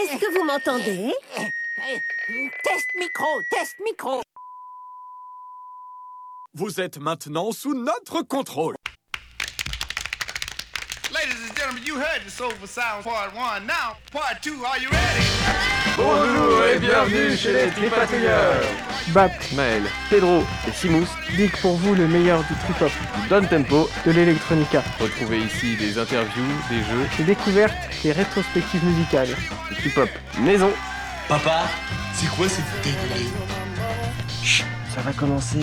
Est-ce que vous m'entendez? Test micro, test micro. Vous êtes maintenant sous notre contrôle. Ladies and gentlemen, you heard the Soulful Sound Part 1. Now, Part 2, are you ready? Bonjour et bienvenue chez les Tripatouilleurs Bap, Maël, Pedro et Simous Dick pour vous le meilleur du trip-hop, du Don Tempo. de l'électronica, Retrouvez ici des interviews, des jeux, des découvertes, des rétrospectives musicales. du trip-hop maison. Papa, c'est quoi cette lait? Chut, ça va commencer.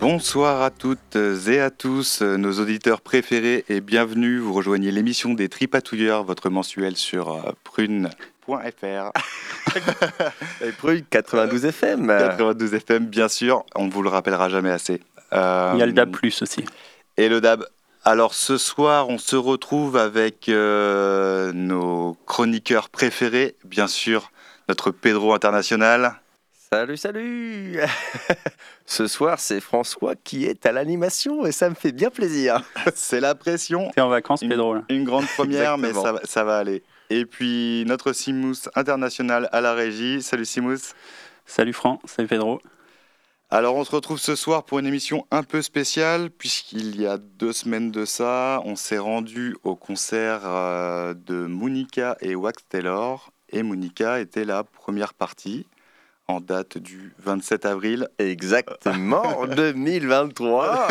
Bonsoir à toutes et à tous, nos auditeurs préférés, et bienvenue. Vous rejoignez l'émission des Tripatouilleurs, votre mensuel sur euh, prune.fr. Et Prune 92 FM. 92 FM, bien sûr, on ne vous le rappellera jamais assez. Euh, Il y a le DAB Plus aussi. Et le DAB. Alors ce soir, on se retrouve avec euh, nos chroniqueurs préférés, bien sûr, notre Pedro international. Salut, salut Ce soir, c'est François qui est à l'animation et ça me fait bien plaisir. C'est la pression. T'es en vacances, Une- Pedro là. Une grande première, mais Exactement. ça, va- ça va aller. Et puis notre Simous international à la régie. Salut Simous. Salut Franck, salut Pedro. Alors on se retrouve ce soir pour une émission un peu spéciale puisqu'il y a deux semaines de ça, on s'est rendu au concert euh, de Monica et Wax Taylor et Monica était la première partie en date du 27 avril Exactement, 2023.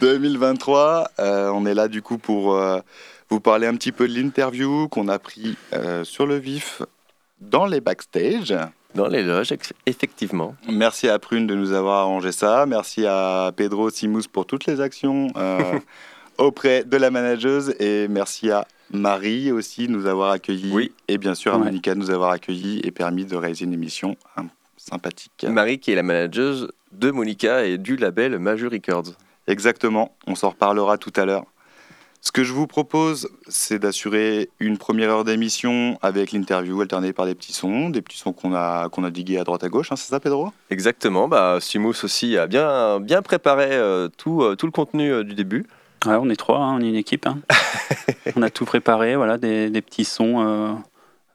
2023. Euh, on est là du coup pour euh, vous parler un petit peu de l'interview qu'on a pris euh, sur le vif dans les backstage. Dans les loges, effectivement. Merci à Prune de nous avoir arrangé ça. Merci à Pedro Simous pour toutes les actions euh, auprès de la manageuse. Et merci à Marie aussi nous avoir accueillis. Oui. Et bien sûr à Ouais. Monica nous avoir accueillis et permis de réaliser une émission hein, sympathique. Marie qui est la manageuse de Monica et du label Major Records. Exactement. On s'en reparlera tout à l'heure. Ce que je vous propose, c'est d'assurer une première heure d'émission avec l'interview alternée par des petits sons, des petits sons qu'on a, qu'on a digués à droite à gauche, hein, c'est ça Pedro? Exactement, bah, Simous aussi a bien, bien préparé euh, tout, euh, tout le contenu euh, du début. Ouais, on est trois, hein, on est une équipe. hein. on a tout préparé, voilà, des, des petits sons euh,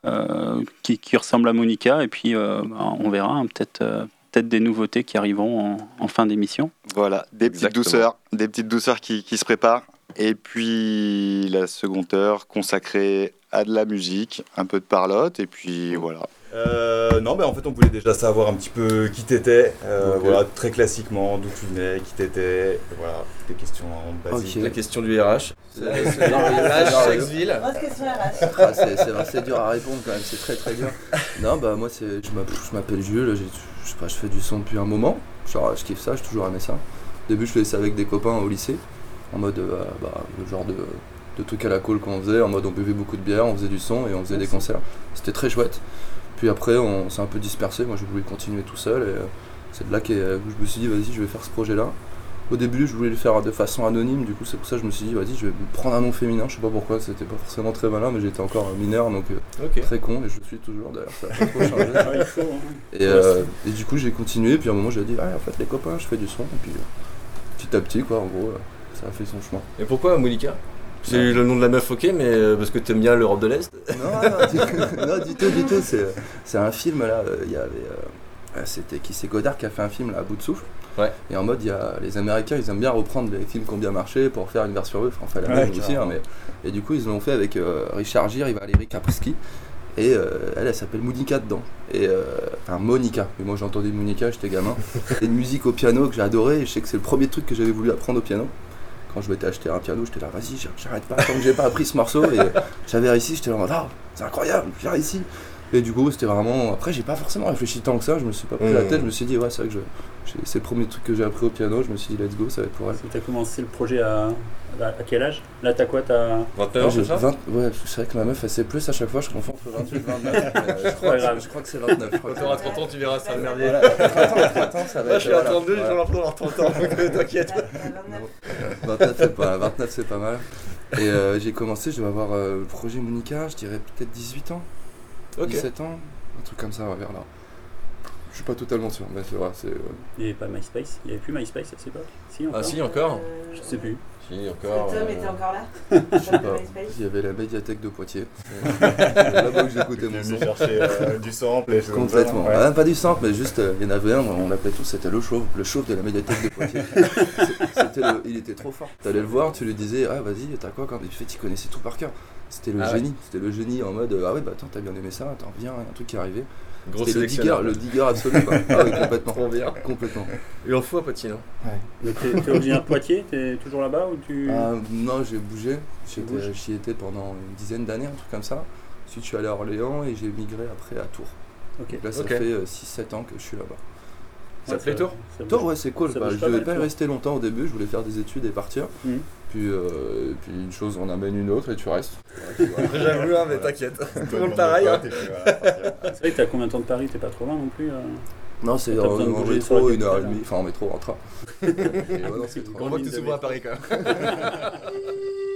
euh, qui, qui ressemblent à Monica. Et puis euh, bah, on verra, hein, peut-être euh, peut-être des nouveautés qui arriveront en, en fin d'émission. Voilà, des petites Exactement. douceurs, des petites douceurs qui, qui se préparent. Et puis la seconde heure consacrée à de la musique, un peu de parlotte, et puis voilà. Euh, non, mais en fait, on voulait déjà savoir un petit peu qui t'étais. euh. Voilà, très classiquement, d'où tu venais, qui t'étais. Voilà, des questions basiques. La question du RH. C'est. Ah, c'est- c'est c'est dur à répondre quand même, c'est très très dur. Non, bah moi c'est, je m'appelle- je m'appelle Jules, je sais pas, je fais du son depuis un moment. Genre, je kiffe ça, j'ai toujours aimé ça. Au début, je faisais ça avec des copains au lycée, en mode euh, bah, le genre de, de truc à la cool qu'on faisait, en mode on buvait beaucoup de bière, on faisait du son et on faisait des concerts. C'était très chouette. Puis après, on s'est un peu dispersé. Moi, je voulais continuer tout seul et euh, c'est de là qu'est- où je me suis dit, vas-y, je vais faire ce projet-là. Au début, je voulais le faire de façon anonyme, du coup, c'est pour ça que je me suis dit, vas-y, je vais prendre un nom féminin. Je sais pas pourquoi, c'était pas forcément très malin, mais j'étais encore euh, mineur, donc euh, très con, et je suis toujours d'ailleurs, ça a pas trop changé. et, euh, et du coup, j'ai continué, puis à un moment, j'ai dit, ah, en fait, les copains, je fais du son, et puis euh, petit à petit, quoi, en gros, euh, ça a fait son chemin. Et pourquoi Monica C'est le nom de la meuf, ok, mais euh, parce que t'aimes bien l'Europe de l'Est Non, non, du, non, du tout, du tout. C'est, c'est un film là. euh, Il y avait. euh, c'était qui C'est Godard qui a fait un film là, à bout de souffle. Ouais. Et en mode, il y a, les Américains, ils aiment bien reprendre les films qui ont bien marché pour faire une version eux. Enfin, la Ouais, même aussi. hein, mais, et du coup, ils l'ont fait avec euh, Richard Gere et Valérie Kapowski. Et euh, elle, elle s'appelle Monica dedans. Et, euh, enfin, Monica. Mais moi, j'ai entendu Monica, j'étais gamin. Et une musique au piano que j'ai adoré. Et je sais que c'est le premier truc que j'avais voulu apprendre au piano. Quand je m'étais acheté un piano, j'étais là, vas-y, j'arrête pas tant que j'ai pas appris ce morceau. Et j'avais réussi, j'étais là, ah, c'est incroyable, j'ai réussi. Et du coup, c'était vraiment. Après, j'ai pas forcément réfléchi tant que ça, je me suis pas pris la Mmh. tête, je me suis dit, ouais, c'est vrai que je... j'ai- c'est le premier truc que j'ai appris au piano, je me suis dit, let's go, ça va être pour elle. Tu as commencé le projet à, à quel âge? Là, t'as quoi t'as... 29 Non, ans, j'ai c'est ça? 20 Ouais, c'est vrai que ma meuf, elle sait plus à chaque fois, je confonds entre 28 et 29. mais, euh, je, crois que, grave. je crois que c'est 29. je crois Quand t'auras c'est 30 ans, tu verras ça merdier. Voilà, 30 ans, 30 ans, ça va Moi, être. je suis à voilà, 32, j'ai voilà. l'impression d'avoir 30 ans, donc t'inquiète. 29, c'est pas, 29, c'est pas mal. Et euh, j'ai commencé, je dois avoir euh, le projet Monica, je dirais peut-être 18 ans, Ok. 17 ans, un truc comme ça, ouais, vers là. Je suis pas totalement sûr, mais c'est vrai. c'est, Il n'y avait pas MySpace? Il n'y avait plus MySpace à cette époque? Si, encore Ah si, encore Je sais plus. Si, encore. Tom euh, était encore là? Je sais pas. Il y avait la médiathèque de Poitiers. C'est là-bas que j'écoutais mon son. chercher euh, du sample et Complètement. Ouais. Ah, pas du sample, mais juste, euh, il y en avait un, on l'appelait tous, c'était le chauve, le chauve de la médiathèque de Poitiers. C'est- c'était le- il était trop fort. T'allais le voir, tu lui disais, ah vas-y, t'as quoi quand Il fait, il connaissait tout par cœur. C'était le Ah ouais. génie, c'était le génie en mode, ah ouais, bah attends, t'as bien aimé ça, attends, viens, un truc qui est arrivé. C'était le digger, le digger absolu, quoi. Ah ouais, complètement. Trop bien. Complètement. Et on fout à Poitiers, non? Mais T'es originaire de Poitiers T'es toujours là-bas ou tu... Ah, non, j'ai bougé. J'y étais pendant une dizaine d'années, un truc comme ça. Ensuite, je suis allé à Orléans et j'ai migré après à Tours. Là, ça fait 6-7 ans que je suis là-bas. Ça Ouais, te plaît, Tours? Tours, ouais, c'est cool. Bah, je pas devais pas y Tours. rester longtemps au début. Je voulais faire des études et partir. Mhm. Puis, euh, et puis une chose en amène une autre et tu restes. J'avoue, hein, mais t'inquiète. Tout le monde pareil. hein. C'est vrai que t'as combien de temps de Paris? T'es pas trop loin non plus euh Non, c'est en, en métro, une heure et demie. Enfin, en métro, en train. Et ouais, non, c'est trop On voit que t'es souvent à Paris quand même.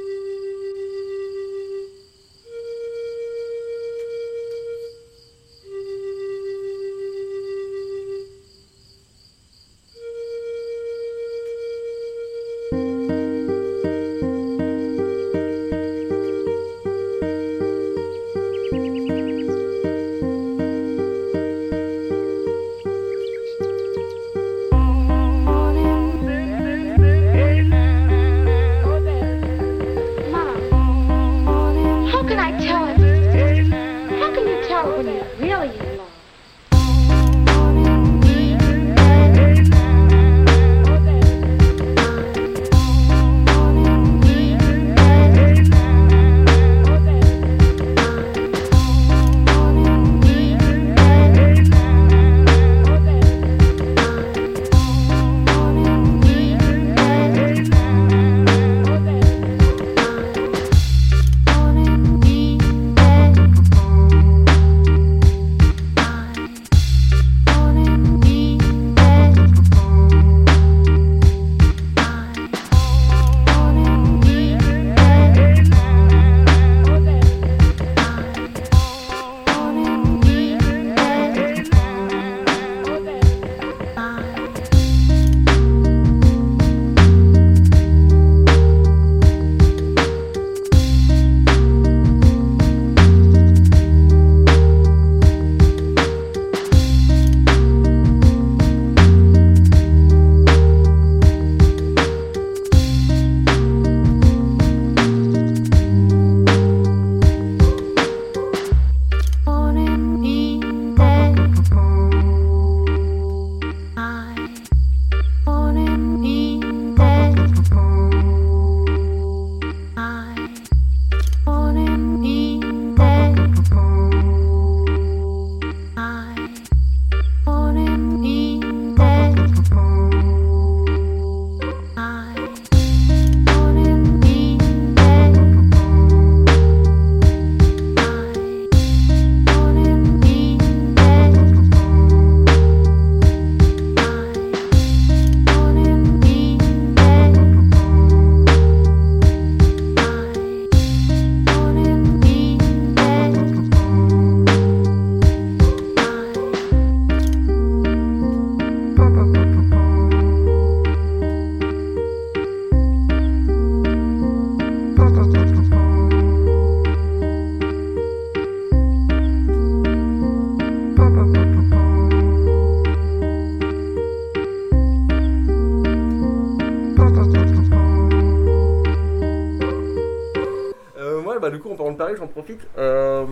profite. Euh,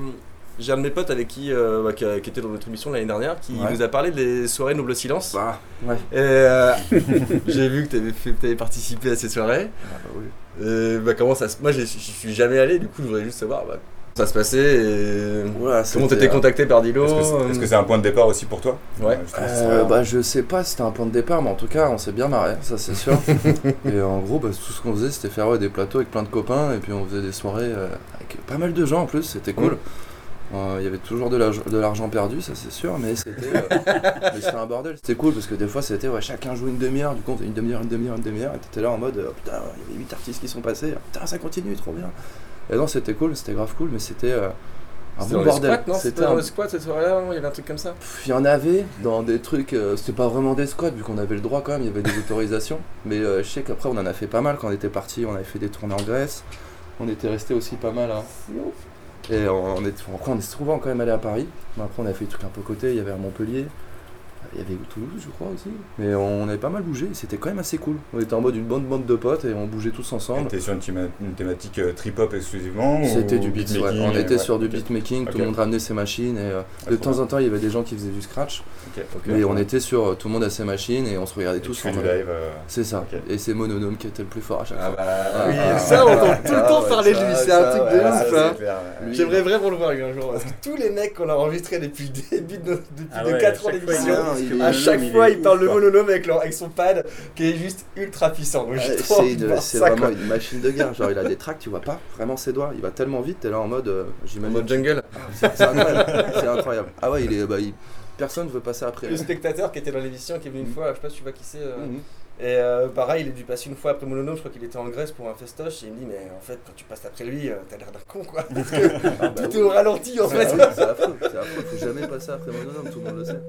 J'ai un de mes potes avec qui, euh, bah, qui, a- qui était dans notre émission l'année dernière, qui Ouais. nous a parlé des soirées Noble Silence. Bah, ouais. Et euh, j'ai vu que tu avais, participé à ces soirées. Ah bah oui. Euh, bah, comment ça se... Moi, j'y j'y suis jamais allé, du coup, je voudrais juste savoir bah, ça se passait et Voilà, comment t'étais euh, contacté par Dilo. Est-ce que c'est est-ce que c'est un point de départ aussi pour toi Ouais. Euh, bah je sais pas si c'était un point de départ mais en tout cas on s'est bien marré ça c'est sûr et en gros bah, tout ce qu'on faisait c'était faire ouais, des plateaux avec plein de copains et puis on faisait des soirées euh, avec pas mal de gens en plus c'était cool Mm. Euh, il y avait toujours de l'arg- de l'argent perdu ça c'est sûr mais c'était euh, un bordel c'était cool parce que des fois c'était ouais, chacun jouait une demi-heure du coup on faisait une demi-heure une demi-heure une demi-heure et t'étais là en mode euh, putain il y avait 8 artistes qui sont passés putain ça continue trop bien et non c'était cool c'était grave cool mais c'était euh, Un bon bordel. C'était un- les squats cette soirée-là, Il y avait un truc comme ça Il y en avait dans des trucs, euh, c'était pas vraiment des squats vu qu'on avait le droit quand même, il y avait des autorisations. Mais euh, je sais qu'après on en a fait pas mal quand on était parti, on avait fait des tournées en Grèce, on était resté aussi pas mal à. Et on, est, on est souvent quand même allé à Paris. Mais après on a fait des trucs un peu côté, il y avait à Montpellier, il y avait Toulouse je crois aussi. Mais on avait pas mal bougé, c'était quand même assez cool. On était en mode une bonne bande de potes et on bougeait tous ensemble. T'es sur une, théma- une thématique euh, trip-hop exclusivement C'était ou du beat, ouais. beatmaking, On était ouais, sur du beatmaking, tout le monde ramenait ses machines et euh, Ah, de temps bien. en temps il y avait des gens qui faisaient du scratch. Mais on était sur euh, tout le monde à ses machines et on se regardait Et tous en live, euh, C'est ça. Et c'est Mononome qui était le plus fort à chaque Ah fois. bah, Oui, Ah, ça, on entend ah, tout le ah, temps parler de lui, c'est un truc de ça, ouf. J'aimerais vraiment le voir un jour, parce que tous les mecs qu'on a enregistrés depuis le début de, nos- depuis Ah nos ouais, 4 à ans d'émission, il est- à chaque il fois il parle le quoi. mononome avec, leur- avec son pad qui est juste ultra puissant. C'est vraiment quoi. une machine de guerre. Genre, il a des tracks, tu vois pas vraiment ses doigts. Il va tellement vite, t'es là en mode. euh, En mode jungle. C'est c'est incroyable. Ah ouais, il est. Bah, il- Personne veut passer après. Le spectateur qui était dans l'émission, qui est venu une fois, je sais pas si tu vois qui c'est. euh, Mhm. Et euh, pareil, il est dû passer une fois après Mononome, je crois qu'il était en Grèce pour un festoche, et il me dit, mais en fait, quand tu passes après lui, euh, t'as l'air d'un con, quoi. Parce que Ah bah tout oui. est au ralenti, en Ah fait. C'est affreux. C'est affreux. Faut jamais passer après Mononome, tout le monde le sait.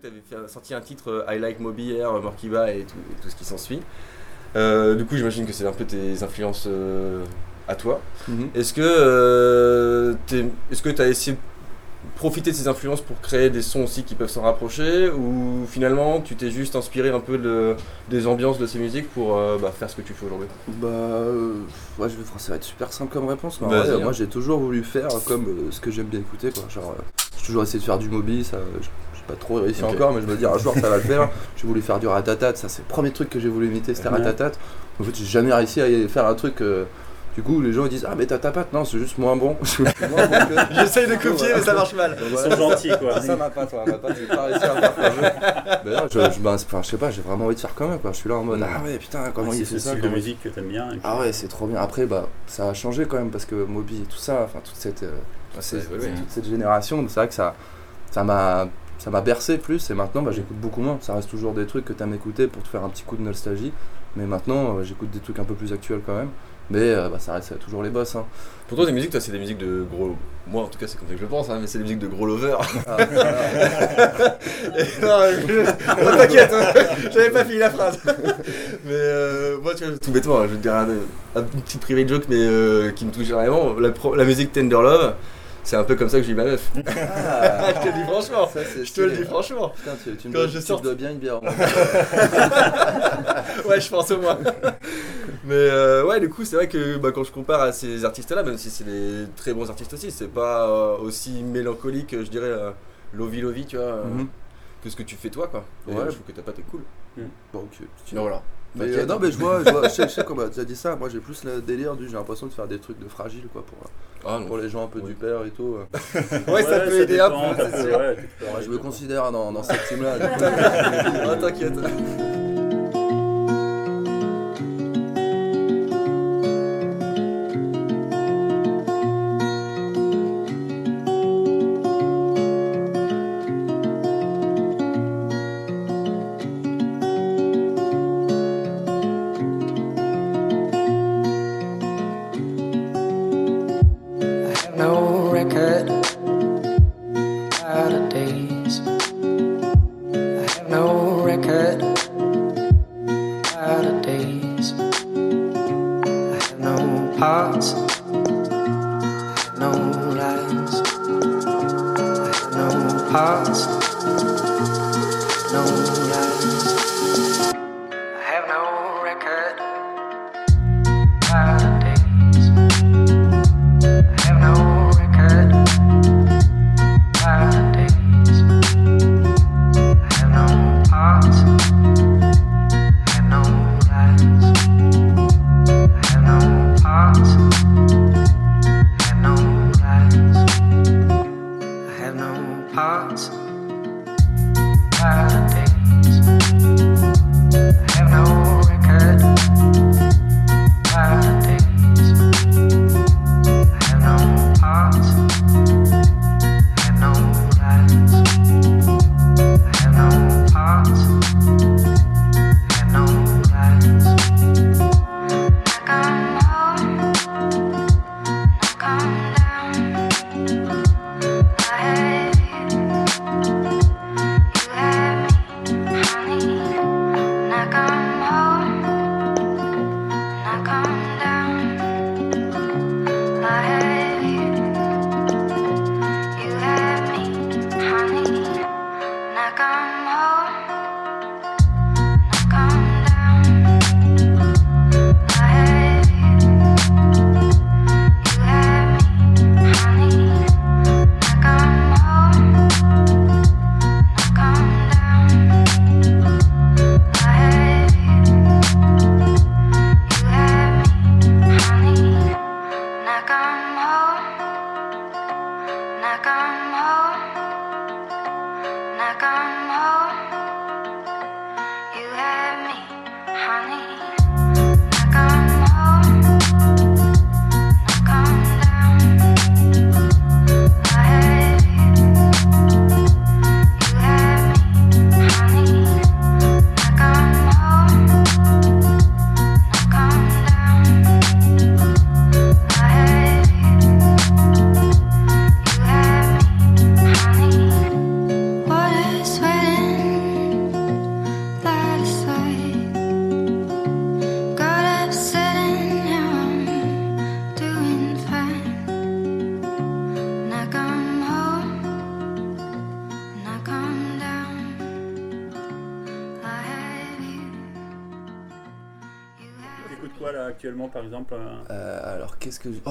Que tu avais sorti un titre euh, I Like Moby Air, Morkiba et tout, et tout ce qui s'ensuit. Euh, du coup, j'imagine que c'est un peu tes influences euh, à toi. Mhm. Est-ce que euh, t'es- est-ce que tu as essayé de profiter de ces influences pour créer des sons aussi qui peuvent s'en rapprocher ou finalement tu t'es juste inspiré un peu de- des ambiances de ces musiques pour euh, bah, faire ce que tu fais aujourd'hui? Bah, euh, ouais, je vais, ça va être super simple comme réponse. Mais vrai, hein. moi, j'ai toujours voulu faire comme euh, ce que j'aime bien écouter. Quoi. Genre, euh, j'ai toujours essayé de faire du ça, j'ai pas trop réussi encore, mais je me dis un jour ça va le faire. J'ai voulu faire du ratatat, ça c'est le premier truc que j'ai voulu imiter, c'était Ouais. ratatat. En fait, j'ai jamais réussi à y faire un truc. euh, du coup, les gens ils disent Ah, mais t'as ta patte, non, c'est juste moins bon. J'essaye de copier, mais ça marche mal. Ils sont gentils, quoi. Ça m'a pas, toi, ma patte, j'ai pas réussi à faire. D'ailleurs, je, je, ben, enfin, je sais pas, j'ai vraiment envie de faire comme eux, quoi. Je suis là en mode Ah ouais, putain, comment Ouais, il c'est fait ça style de musique que t'aimes bien. ah ouais, c'est trop bien. Après, bah, ça a changé quand même parce que Moby et tout ça, enfin toute cette, euh, toute c'est- cette- génération, c'est vrai que ça, ça m'a, ça m'a bercé plus. Et maintenant, bah, j'écoute beaucoup moins. Ça reste toujours des trucs que t'aimes écouter pour te faire un petit coup de nostalgie. Mais maintenant, euh, j'écoute des trucs un peu plus actuels quand même. Mais euh, bah, ça reste toujours les boss. Hein. Pour toi, des musiques, toi, c'est des musiques de gros. Moi, en tout cas, c'est comme ça que je le pense, hein, mais c'est des musiques de gros lovers. Ah, non, je- non, t'inquiète, hein, j'avais pas fini la phrase. mais euh, moi, tu vois, tout bêtement, je vais te dire un, un petit privé joke, mais euh, qui me touche vraiment. La, pro- la musique Tender Love, c'est un peu comme ça que je vis ma meuf. Ah, je te le dis franchement. ça, Je te le dis franchement. Putain, tu, tu me Quand dois, je tu sors- dois bien une bière. ouais, je pense au moins. Mais euh, ouais, du coup, c'est vrai que bah, quand je compare à ces artistes-là, même si c'est des très bons artistes aussi, c'est pas euh, aussi mélancolique, je dirais, euh, Lovi Lovi, tu vois, euh, Mhm. que ce que tu fais toi, quoi. Et Ouais. je trouve que ta patte est cool. Bon, ok. Non, voilà. Mais, euh, non mais je vois, je, vois, je sais, sais qu'on m'a déjà dit ça, moi j'ai plus le délire du j'ai l'impression de faire des trucs de fragile quoi pour, euh, Ah, pour les gens un peu du père et tout. euh. Ouais, ça peut aider un dépend, peu, ça c'est sûr. ouais, je me considère dans, dans cette team là. Ah, t'inquiète.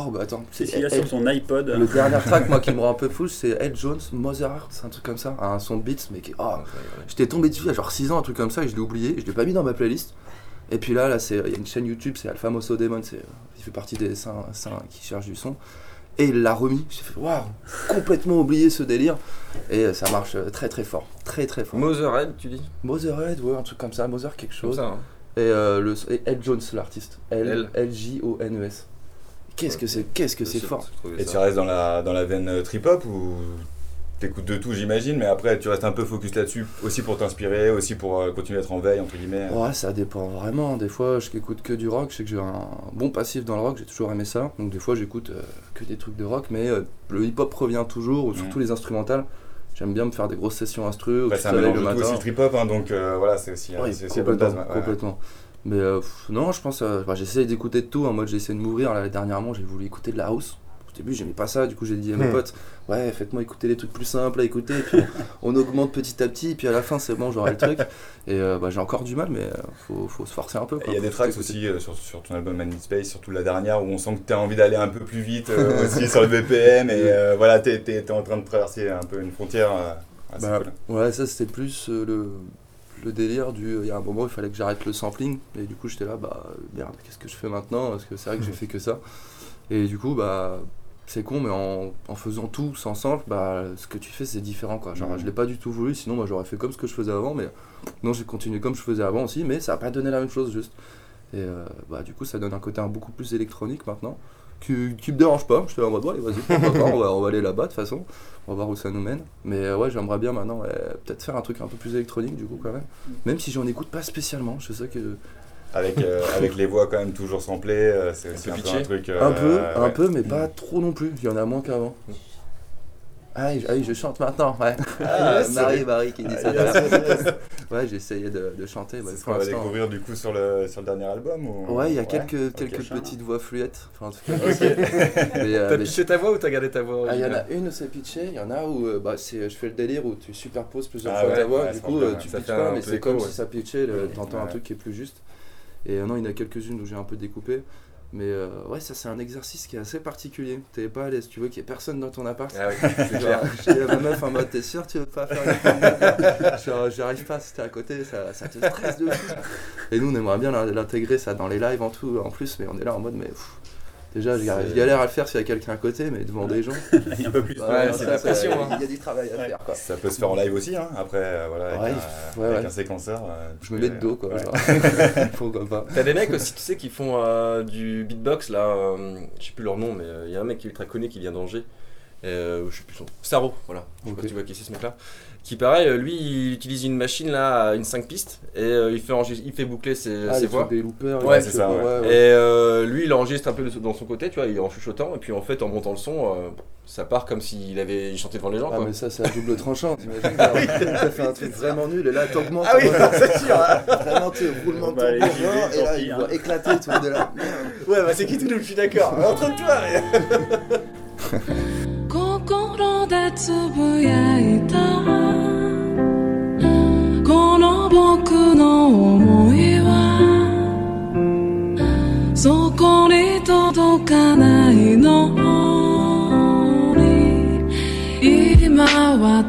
Oh bah attends. Qu'est-ce qu'il y a sur ton iPod Le dernier track, moi qui me rend un peu fou, c'est Ed Jones, Mother Heart, c'est un truc comme ça. Un son de beats, mais qui. Oh, J'étais tombé dessus il y a genre 6 ans, un truc comme ça, et je l'ai oublié, je l'ai pas mis dans ma playlist. Et puis là, là c'est il y a une chaîne YouTube, c'est Alpha Mosso Demon, c'est, il fait partie des saints, saints qui cherchent du son. Et il l'a remis, j'ai fait waouh, complètement oublié ce délire. Et ça marche euh, très très fort, très très fort. Motherhead, tu dis? Motherhead, ouais, un truc comme ça, Mother quelque chose. ça, hein. Et, euh, le, et Ed Jones, l'artiste. L, L. L-J-O-N-E-S. Qu'est-ce que c'est, qu'est-ce que c'est fort. Et tu restes dans la, dans la veine euh, trip-hop ou t'écoutes de tout, j'imagine, mais après tu restes un peu focus là-dessus, aussi pour t'inspirer, aussi pour euh, continuer à être en veille, entre guillemets. Ouais, ça dépend vraiment. Des fois, je n'écoute que du rock. Je sais que j'ai un bon passif dans le rock, j'ai toujours aimé ça. Donc, des fois, j'écoute euh, que des trucs de rock, mais euh, le hip-hop revient toujours, ou surtout les instrumentales. J'aime bien me faire des grosses sessions instru. ou Bah, c'est un mélange de tout aussi le trip-hop, hein, donc euh, voilà, c'est aussi, Oui, c'est aussi la complètement, base. ouais, ouais. Mais euh, pff, non, je pense, euh, bah, j'essaie d'écouter de tout. En mode, j'ai essayé de m'ouvrir. Là, dernièrement, j'ai voulu écouter de la house. Au début, j'aimais pas ça. Du coup, j'ai dit à mes potes, ouais, faites-moi écouter des trucs plus simples à écouter. Et puis, on augmente petit à petit. Et puis, à la fin, c'est bon, j'aurai le truc. Et euh, bah, j'ai encore du mal, mais euh, faut, faut se forcer un peu. Il y a des tracks aussi euh, sur, sur ton album Man in Space, surtout la dernière, où on sent que tu as envie d'aller un peu plus vite euh, aussi sur le BPM, et euh, voilà, tu es, en train de traverser un peu une frontière. euh, assez Bah, cool. Ouais, ça c'était plus euh, le, le délire du. Il y a un moment, il fallait que j'arrête le sampling. Et du coup, j'étais là, bah merde, qu'est-ce que je fais maintenant? Parce que c'est vrai que j'ai fait que ça. Et du coup, bah. C'est con, mais en, en faisant tout sans sample, bah, ce que tu fais c'est différent quoi. Genre, je l'ai pas du tout voulu, sinon moi j'aurais fait comme ce que je faisais avant, mais non, j'ai continué comme je faisais avant aussi, mais ça a pas donné la même chose juste. Et euh, bah, du coup, ça donne un côté un beaucoup plus électronique maintenant, qui, qui me dérange pas. J'étais en mode, ouais, allez, vas-y, on va, on va aller là-bas de toute façon, on va voir où ça nous mène. Mais euh, ouais, j'aimerais bien maintenant ouais, peut-être faire un truc un peu plus électronique du coup, quand même. Même si j'en écoute pas spécialement, je sais que. Avec, euh, avec les voix quand même toujours samplées, euh, c'est aussi un, peu un truc. euh, un peu, un ouais. peu, mais pas trop non plus. Il y en a moins qu'avant. Ah, oui, je- ah oui, je chante maintenant, ouais. Ah, yes. Marie, Marie qui dit ça. Ah, yes, yes, yes. Ouais, j'ai essayé de, de chanter. pour qu'on va découvrir du coup sur le, sur le dernier album ou... Ouais, il y a Ouais, quelques, quelques petites voix fluettes. Enfin, en tout cas, Ok. Mais, euh, T'as mais- pitché ta voix ou t'as gardé ta voix Ah, Il y en a une où c'est pitché, il y en a où euh, bah, c'est, je fais le délire où tu superposes plusieurs fois ouais, ta voix, ouais, du coup euh, ouais. tu pitches pas, mais c'est comme ouais. si ça pitchait, Ouais. t'entends un Ouais. truc qui est plus juste. Et euh, non, il y en a quelques-unes où j'ai un peu découpé. Mais euh, ouais, ça c'est un exercice qui est assez particulier. T'es pas à l'aise, tu veux qu'il y ait personne dans ton appart. Ah oui, c'est Genre, clair. Je dis à ma meuf en mode, t'es sûr tu veux pas faire une Genre, j'y arrive pas, si t'es à côté, ça, ça te stresse de fou. Et nous, on aimerait bien l'intégrer ça dans les lives en tout, en plus, mais on est là en mode, mais pff, déjà, je galère, à le faire s'il y a quelqu'un à côté, mais devant des gens. Il y a un peu plus. Ouais, c'est ça, la pression, Il hein. y a du travail à faire, quoi. Ça peut se faire en live aussi, hein, après, euh, voilà, avec, Ouais, un, ouais, avec ouais. un séquenceur. euh, Je me mets de dos, quoi. T'as des mecs aussi, tu sais, qui font euh, du beatbox là, euh, je sais plus leur nom, mais il y a un mec qui est ultra connu qui vient d'Angers. Euh, je sais plus son. Saro, voilà. Je sais pas Ok. si tu vois qui c'est ce mec là. Qui pareil, euh, lui il utilise une machine là, une 5 pistes, et euh, il, fait il fait boucler ses, Ah, voix. trucs des loopers, Ouais, c'est ça, ouais. ouais. Et euh, lui il enregistre un peu de- dans son côté, tu vois, il est en chuchotant, et puis en fait en montant le son, euh, ça part comme s'il avait il chantait devant les gens. Ah, quoi. mais ça, c'est à double tranchant, t'imagines T'as fait un truc vraiment nul, et là, t'augmentes. Ah oui, c'est sûr, hein. Vraiment, tu roulement de Bah, vais, genre, et là, il hein. va éclater, tout le monde est là. Ouais, bah c'est qui tout le je suis d'accord. Entraîne-toi mais- 心でつぶやいた。この僕の思いはそこに届かないのに。今は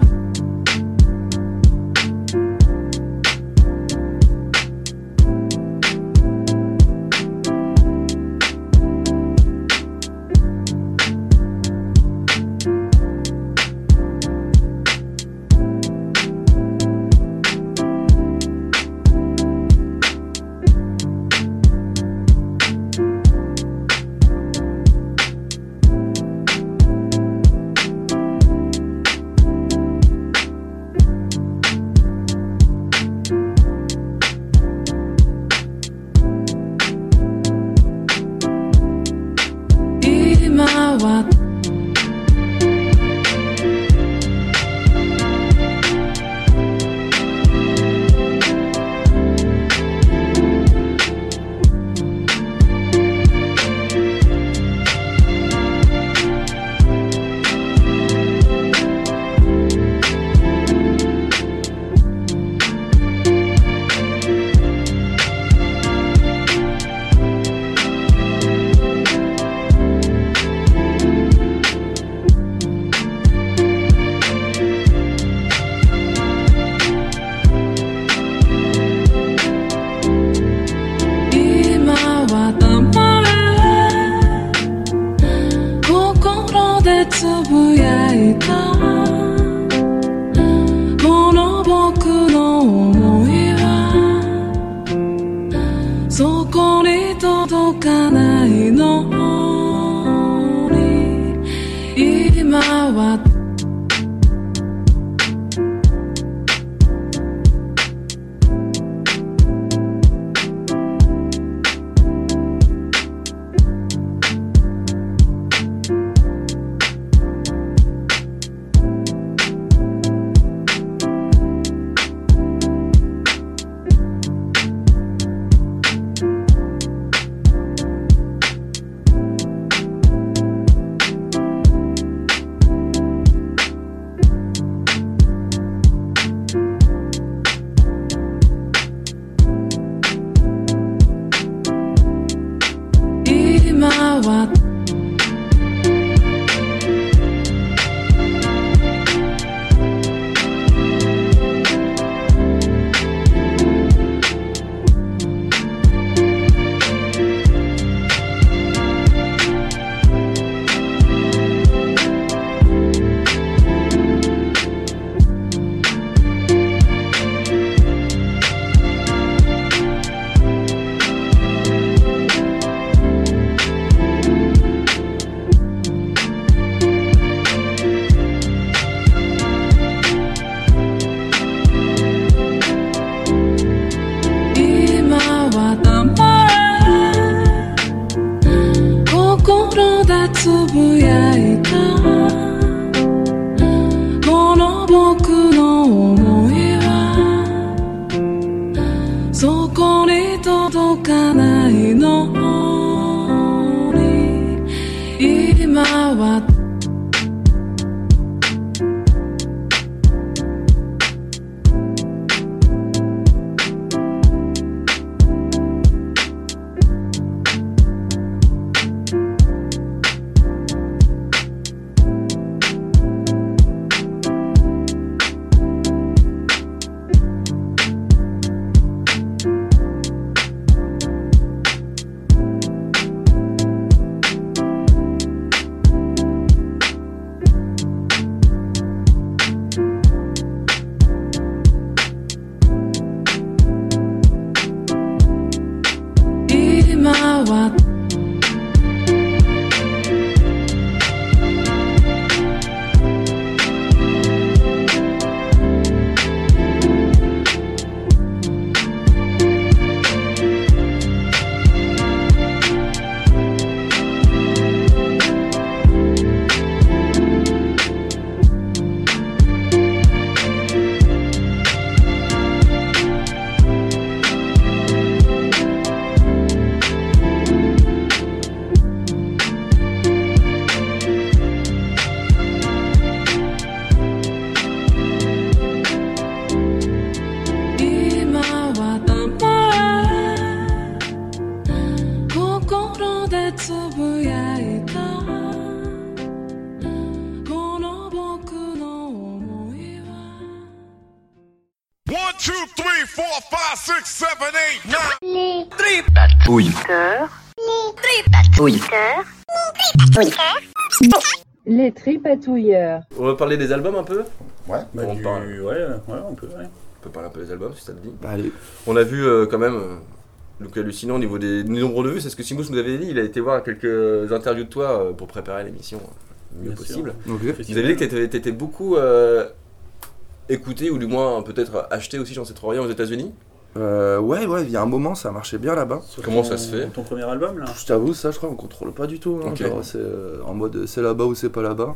On va parler des albums un peu Ouais. Bah, on, du- parle. ouais, ouais, on peut, ouais. on peut parler un peu des albums si ça te dit. Bah, allez. On a vu euh, quand même euh, le cas hallucinant au niveau des nombres de vues. C'est ce que Simous nous avait dit. Il a été voir quelques interviews de toi euh, pour préparer l'émission euh, le mieux Bien possible. Vous avez dit que t'étais- t'étais beaucoup euh, écouté ou du moins peut-être acheté aussi, j'en sais trop rien, aux États-Unis. Euh, ouais, ouais, il y a un moment, ça marchait bien là-bas. Comment ton- ça se fait Ton premier album, là Je t'avoue, ça, je crois qu'on contrôle pas du tout. hein. Genre, c'est euh, en mode c'est là-bas ou c'est pas là-bas.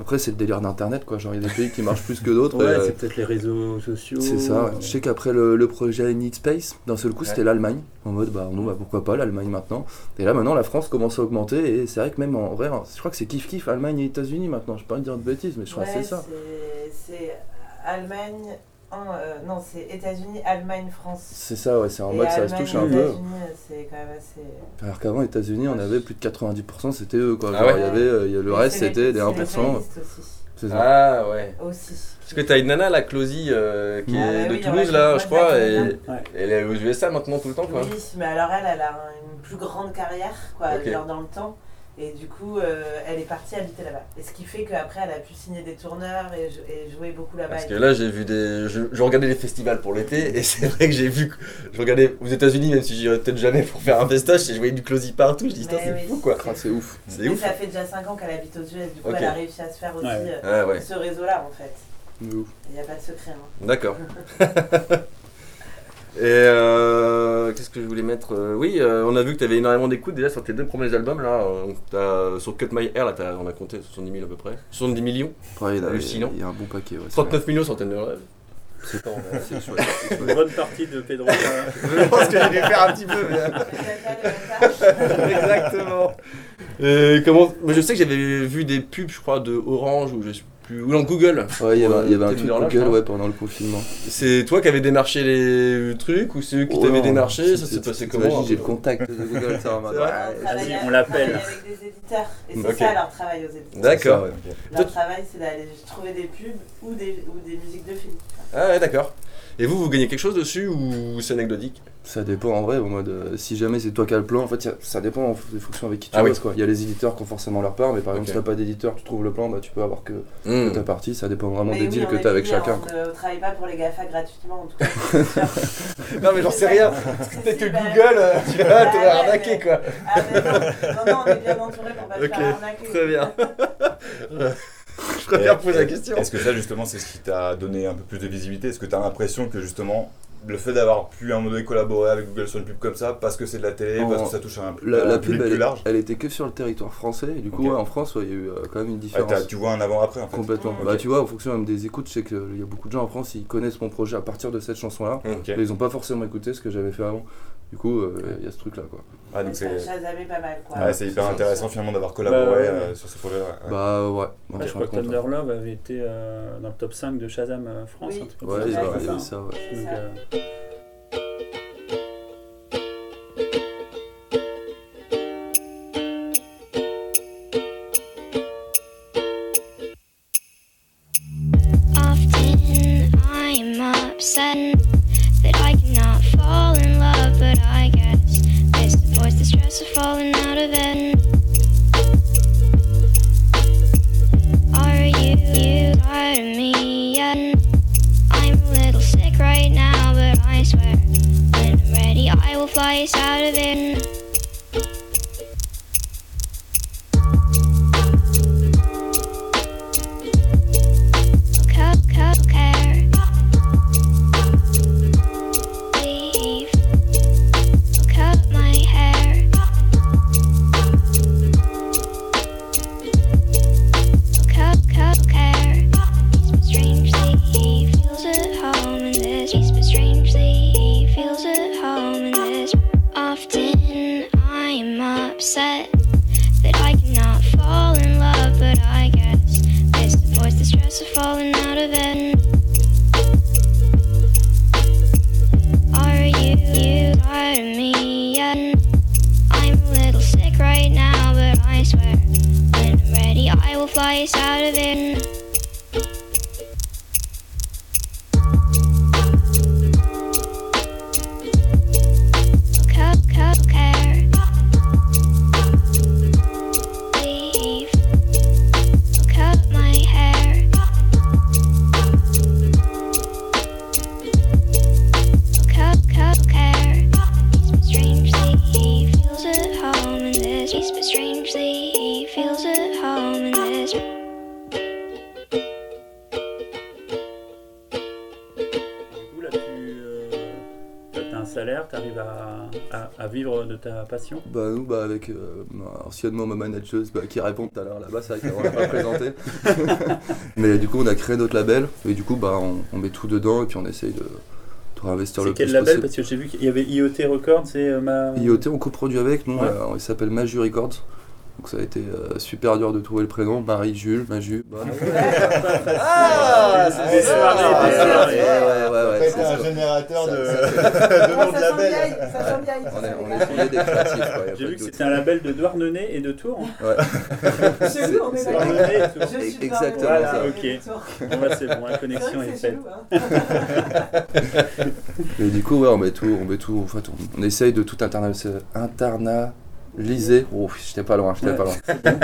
Après, c'est le délire d'internet, quoi. Genre, il y a des pays qui marchent plus que d'autres. Ouais, euh, c'est peut-être les réseaux sociaux. C'est ça, ouais. je sais qu'après le, le projet Need Space, d'un seul coup Ouais. c'était l'Allemagne, en mode bah non, bah pourquoi pas l'Allemagne maintenant. Et là maintenant la France commence à augmenter et c'est vrai que même en vrai, hein, je crois que c'est kiff kiff Allemagne et États-Unis maintenant, je peux pas dire de bêtises, mais je crois que c'est ça. c'est- C'est Allemagne, euh, non, c'est États-Unis, Allemagne, France. C'est ça, ouais, c'est en Et mode ça se Allemagne, touche un peu. États-Unis, c'est quand même assez. Alors qu'avant, États-Unis, on avait plus de 90%, c'était eux quoi. Ah Genre, ouais il y avait, euh, il y a le Et reste c'était des c'est 1%. les playlists aussi. C'est ça. Ah ouais. Aussi. Parce que t'as une nana, la Closy, euh, qui Ah est bah de oui, Toulouse là, je crois, et Ouais. elle est aux USA maintenant tout le temps quoi. Oui, mais alors elle, elle a une plus grande carrière, quoi, Ok. genre dans le temps. Et du coup, euh, elle est partie habiter là-bas. Et ce qui fait qu'après, elle a pu signer des tourneurs et, jou- et jouer beaucoup là-bas. Parce que là, j'ai vu des. Je, je regardais les festivals pour l'été et c'est vrai que j'ai vu. que- Je regardais aux États-Unis, même si j'irais peut-être jamais pour faire un festoche, et je voyais du closy partout. Je dis, c'est oui. fou quoi. Ah, c'est ouf. C'est ouf. ça fait déjà 5 ans qu'elle habite aux US, du coup elle a réussi à se faire aussi Ouais. euh, Ah ouais. ce réseau-là en fait. Il n'y a pas de secret. hein. D'accord. Et euh, qu'est-ce que je voulais mettre Euh, Oui, euh, on a vu que tu avais énormément d'écoutes déjà sur tes deux premiers albums là. Euh, sur Cut My Hair, là, t'as- on a compté 70 000 à peu près. 70 millions Ouais, il y en a- Hallucinant. il y a un bon paquet. Ouais, c'est 39 millions sur de Rêve. C'est. Une bonne partie de Pedro. Je pense que j'ai dû faire un petit peu. mais- Exactement. Et comment moi, Je sais que j'avais vu des pubs, je crois, de Orange ou je sais plus, ou dans Google. Ouais, il y y avait un truc Google ouais, pendant le confinement. C'est toi qui avais démarché les trucs ou c'est eux qui Oh t'avaient démarché c'est- Ça s'est passé comment j'ai le contact de Google, ça va C'est vrai On l'appelle. avec des éditeurs. Et c'est Ok. ça leur travail aux éditeurs. D'accord. Leur travail, c'est d'aller trouver des pubs ou des, ou des musiques de films. Ah ouais, d'accord. Et vous, vous gagnez quelque chose dessus ou c'est anecdotique? Ça dépend en vrai, en mode euh, si jamais c'est toi qui as le plan, en fait a- ça dépend en f- des fonctions avec qui tu Ah bosses quoi. Il y a les éditeurs qui ont forcément leur part, mais par exemple si t'as pas d'éditeur, tu trouves le plan, bah tu peux avoir que, Hmm. que ta partie, ça dépend vraiment Mais des oui, deals on que t'as avec chacun. On ne travaille pas pour les GAFA gratuitement en tout cas. Non mais j'en sais rien. Peut-être que Google, euh, tu vas te Ah arnaquer quoi. Ah mais non, non, non, on est bien entouré pour pas Ok, faire arnaquer. très bien. Je préfère poser la question. Est-ce que ça, justement, c'est ce qui t'a donné un peu plus de visibilité? Est-ce que tu as l'impression que, justement, le fait d'avoir pu à un moment donné collaborer avec Google sur une pub comme ça, parce que c'est de la télé, parce que ça touche à un, la, à un la public pub, plus elle, large? elle était que sur le territoire français, et du coup, ouais, en France, ouais, il y a eu euh, quand même une Ouais, différence. Tu vois un avant-après, en fait. Complètement. Bah, tu vois, en fonction même des écoutes, je sais qu'il y a beaucoup de gens en France, ils connaissent mon projet à partir de cette chanson-là, mais ils ont pas forcément écouté ce que j'avais fait avant. Du coup, euh, il y a ce truc-là, quoi. Ah, donc Ça c'est pas mal quoi. c'est hyper intéressant, finalement, d'avoir collaboré Bah, ouais. euh, sur ce ouais. Bah ouais, Ouais, je crois que content. Thunder Love avait été euh, dans le top 5 de Shazam France. Oui. un truc comme Ouais, il y avait ça, ouais. Passion. Bah nous, bah avec euh, ma- anciennement ma manageuse bah, qui répond tout à l'heure là-bas, c'est vrai qu'on l'a pas présenté. Mais du coup, on a créé notre label et du coup, bah on, on met tout dedans et puis on essaye de, de réinvestir le C'est quel plus label? possible. Parce que j'ai vu qu'il y avait IoT Records, c'est euh, ma. IoT, on coproduit avec, nous, Ouais. euh, il s'appelle Maju Records. Donc ça a été euh, super dur de trouver le prénom. Marie, Jules, Maju. Bah, Ah, c'est un générateur de, Ça- de sent label. On est, on est tourné des créatifs. J'ai vu que c'était un label de Douarnenez et de Tours. Ouais. C'est-. Douarnenez et Exactement Voilà, ça. ok. Bon, bah, c'est bon, la connexion est faite. hein. Et du coup, ouais, on met tout, on met tout. En fait, on, essaye de tout interna- interna- Lisez. Oh, j'étais pas loin, j'étais Ouais, pas loin.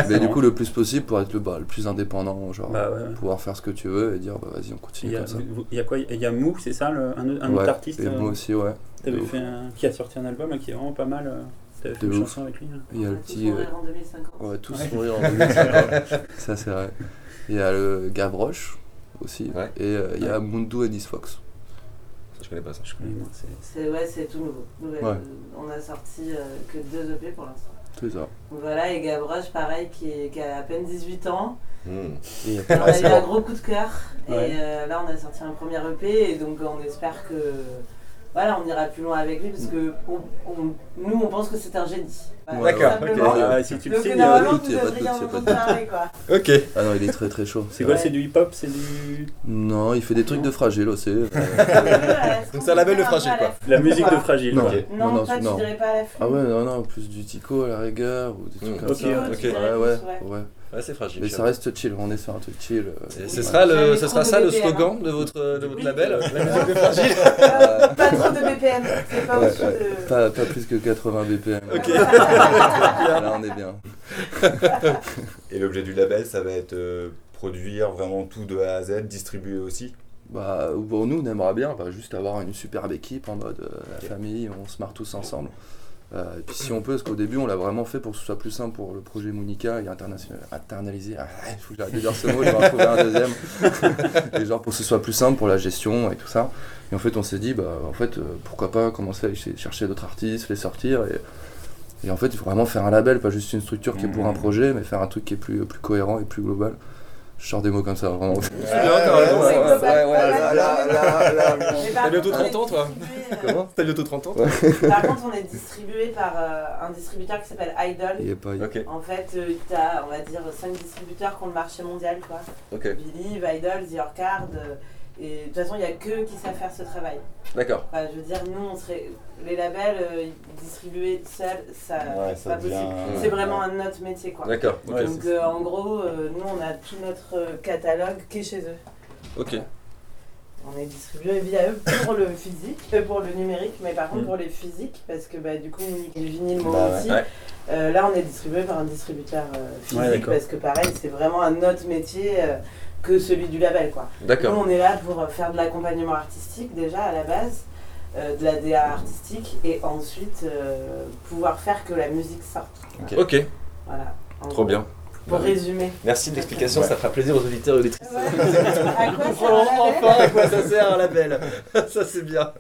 Mais du coup, le plus possible pour être le, bah, le plus indépendant, genre Bah ouais, ouais. pouvoir faire ce que tu veux et dire bah vas-y, on continue a, comme ça. il y a quoi? Il y a Mou, c'est ça, le- un, un Ouais, autre artiste et euh, moi aussi, ouais. ouf. fait un- qui a sorti un album là, qui est vraiment pas mal. euh, T'avais fait De une ouf. chanson avec lui. là. Il y a le petit. euh, en 2050. Ouais, tous Ouais. mourir en 2050. ça, c'est vrai. Il y a le Gavroche aussi. Ouais. Et euh, il y a Mundu et Disfox. Ça, je connais pas ça. Je connais, moi, c'est- ouais, c'est tout nouveau. Nouvelle- Ouais. On a sorti euh, que deux EP pour l'instant. C'est ça. Donc Voilà, et Gavroche, pareil, qui, est- qui a à peine 18 ans. Hmm. Et, On a eu un gros coup de cœur. Ouais. Et euh, là, on a sorti un premier EP. Et donc, on espère que. Voilà, on ira plus loin avec lui parce que on- on- nous, on pense que c'est un génie. Voilà, D'accord, ok. Ah, si tu le signes, normalement, vous devriez en parler, quoi. Ok. Ah non, il est très très chaud. C'est quoi Ouais. C'est du hip-hop C'est du. Non, il fait des trucs de fragile aussi. Euh, Donc c'est un label de fragile, quoi. La musique de Fragile. Non. quoi. Non, Non, non, toi, non. tu dirais pas à la flûte. Ah ouais, non, non, plus du Tico à la rigueur ou des trucs Mm. comme Ok, ça. ok. Ouais, ouais, plus, ouais. Ouais, c'est fragile. Mais ça reste chill, on est sur un truc chill. euh, Et ce sera, le, ce sera de ça le slogan de votre, de votre label La musique de fragile Euh, pas trop de BPM. C'est pas Ouais, au-dessus de. Pas, pas plus que 80 BPM. Ok. Là, on est bien. Et l'objet du label, ça va être euh, produire vraiment tout de A à Z, distribuer aussi? Bah, bon, nous, on aimerait bien bah, juste avoir une superbe équipe en mode euh, la famille, on se marre tous ensemble. Euh, et puis si on peut, parce qu'au début, on l'a vraiment fait pour que ce soit plus simple pour le projet Monica et international, internaliser. Ah, il faut que j'arrête de dire ce mot, je vais en trouver un deuxième. et genre pour que ce soit plus simple pour la gestion et tout ça. Et en fait, on s'est dit, bah, en fait, euh, pourquoi pas commencer à chercher d'autres artistes, les sortir. Et, et en fait, il faut vraiment faire un label, pas juste une structure qui est pour un projet, mais faire un truc qui est plus, plus cohérent et plus global. Je sors des mots comme ça, vraiment. Ouais, ouais, T'as bientôt contre, on est 30 ans, toi euh, Comment T'as bientôt 30 ans toi Par contre, on est distribué par euh, un distributeur qui s'appelle Idol. Il est pas- Ok. En fait, euh, t'as, on va dire, 5 distributeurs qui ont le marché mondial, quoi. Believe, Idol, The Orchard. Et de toute façon, il n'y a que qui savent faire ce travail. D'accord. Enfin, je veux dire, nous, on serait, les labels euh, distribués seuls, ça, Ouais, c'est ça pas devient- possible. C'est vraiment un autre métier, quoi. D'accord. Donc, euh, en gros, euh, nous, on a tout notre catalogue qui est chez eux. Ok. On est distribué via eux pour le physique, euh, pour le numérique, mais par contre Mm. pour les physiques, parce que bah, du coup, on du vinyle moi Bah ouais. aussi. Ouais. Euh, là, on est distribué par un distributeur euh, physique, Ouais, d'accord. parce que pareil, c'est vraiment un autre métier euh, que celui du label. Quoi. Nous, D'accord. on est là pour faire de l'accompagnement artistique déjà à la base, euh, de la DA artistique, et ensuite euh, pouvoir faire que la musique sorte. Ok. Voilà. Trop gros, bien. Pour résumer. Merci de l'explication, Ouais. ça fera plaisir aux auditeurs et auditrices. Ouais. À quoi label? Enfin, à quoi ça sert un label? Ça, c'est bien.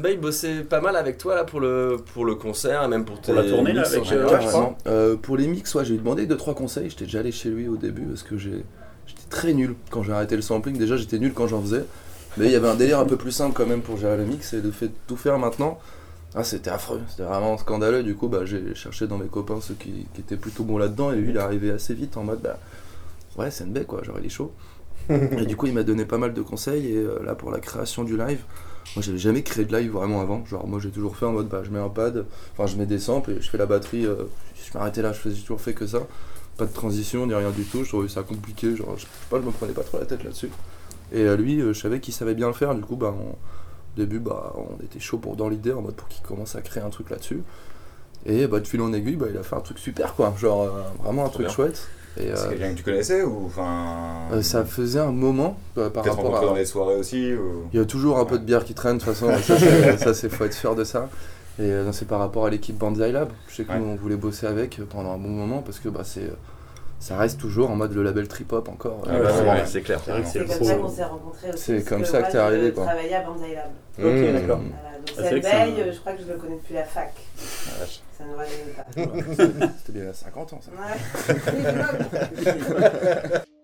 Senbei bossait pas mal avec toi là pour le, pour le concert et même pour, tes la tournée, là, mix avec, général, euh, je crois. Euh, pour les mix, ouais, j'ai demandé 2-3 conseils. J'étais déjà allé chez lui au début parce que j'ai- j'étais très nul quand j'ai arrêté le sampling. Déjà, j'étais nul quand j'en faisais. Mais il y avait un délire un peu plus simple quand même pour gérer le mix et de fait tout faire maintenant. Ah, c'était affreux, c'était vraiment scandaleux. Du coup, bah, j'ai cherché dans mes copains ceux qui, qui étaient plutôt bons là-dedans et lui, il est arrivé assez vite en mode bah, ouais, c'est une baie quoi, genre il est chaud. et du coup, il m'a donné pas mal de conseils et euh, là pour la création du live. Moi, j'avais jamais créé de live vraiment avant. Genre, moi, j'ai toujours fait en mode, bah, je mets un pad, enfin, je mets des samples et je fais la batterie. euh, je m'arrêtais là, je faisais toujours fait que ça. Pas de transition, ni rien du tout. Je trouvais ça compliqué. Genre, je sais pas, je me prenais pas trop la tête là-dessus. Et euh, lui, euh, je savais qu'il savait bien le faire. Du coup, bah, on- au début, bah, on était chaud pour dans l'idée, en mode pour qu'il commence à créer un truc là-dessus. Et bah, de fil en aiguille, bah, il a fait un truc super, quoi. Genre, euh, vraiment un truc bien. chouette. C'est euh, quelqu'un que tu connaissais ou enfin. euh, ça faisait un moment euh, par rapport à. dans les soirées aussi ou... Il y a toujours un peu de bière qui traîne, de toute façon, ça, c'est- faut être sûr de ça. Et euh, c'est par rapport à l'équipe Banzai Lab. Je sais que nous on voulait bosser avec pendant un bon moment parce que bah, c'est, ça reste toujours en mode le label trip hop encore. Ah bah, ouais, c'est clair. C'est vrai que C'est le comme ça qu'on s'est rencontrés aussi. C'est comme que ça que t'es arrivé, Je quoi. travaillais à Banzai Lab. Ok, Mmh. d'accord. Voilà, donc Ah, euh, je crois que je le connais depuis la fac. Ça pas. C'était bien a 50 ans ça. Ouais.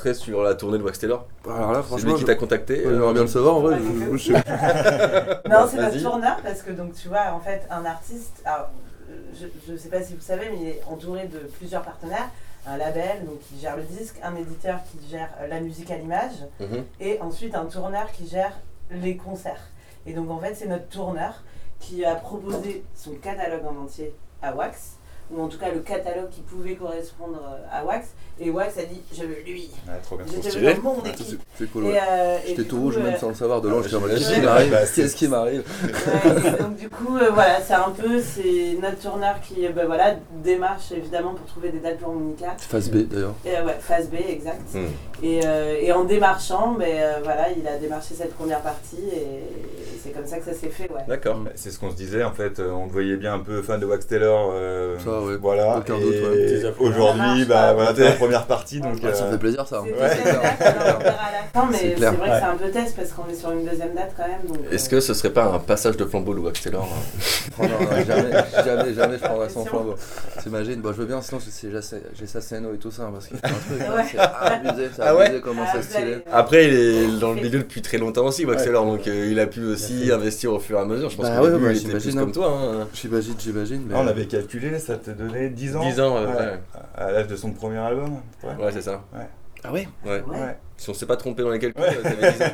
rentré sur la tournée de Wax Taylor Alors là, C'est franchement, lui qui je- t'a contacté Ouais, J'aimerais bien le savoir en vrai. je- je- je- Non, c'est Vas-y. notre tourneur parce que donc tu vois en fait un artiste, alors, euh, je ne sais pas si vous savez, mais il est entouré de plusieurs partenaires, un label donc qui gère le disque, un éditeur qui gère euh, la musique à l'image Mhm. et ensuite un tourneur qui gère les concerts. Et donc en fait c'est notre tourneur qui a proposé son catalogue en entier à Wax ou en tout cas le catalogue qui pouvait correspondre euh, à Wax et Wax a dit je veux lui. trop bien. Je veux dans mon Ah, équipe. c'est- cool, Et, ouais. euh, J'étais tout rouge même euh, sans le savoir. De mode Ouais, qu'est-ce qui ouais. m'arrive Qu'est-ce qui m'arrive Ouais, donc du coup, euh, voilà, c'est un peu, c'est notre tourneur qui, bah, voilà, démarche évidemment pour trouver des dates pour Monica. Phase B d'ailleurs. Euh, ouais, phase B, exact. Hmm. Et, et en démarchant, ben, voilà, il a démarché cette première partie et, c'est comme ça que ça s'est fait, ouais. D'accord. C'est ce qu'on se disait en fait, on le voyait bien un peu fan de Wax Taylor. euh, Ça, ouais. Voilà. Aucun doute, ouais. Aujourd'hui, Ça bah voilà, ouais. c'est la première partie donc. Ouais, Ça euh, fait plaisir ça. C'est Ouais, c'est clair. à la fin, mais C'est c'est vrai que c'est un peu test parce qu'on est sur une deuxième date quand même. donc, Est-ce que ce serait pas un passage de flambeau Wax Taylor hein non, jamais, jamais, jamais je prendrais son flambeau. T'imagines Bon, je veux bien, sinon c'est- j'ai sa- scène et tout ça, parce qu'il fait un truc, Ouais. c'est abusé, c'est Ah ouais abusé comment Ah, c'est stylé. Après, il est dans le milieu depuis très longtemps aussi. Taylor, donc euh, il a pu aussi investir au fur et à mesure. Je pense Bah il était plus hein. comme toi. hein. J'imagine, j'imagine. Ah, on avait calculé, ça te donnait 10 ans 10 ans. À l'âge de son premier album Ouais. Ouais, c'est ça. Ouais. Ah ouais Ouais. Ouais. Si on s'est pas trompé dans les calculs, Ouais. t'avais 10 ans.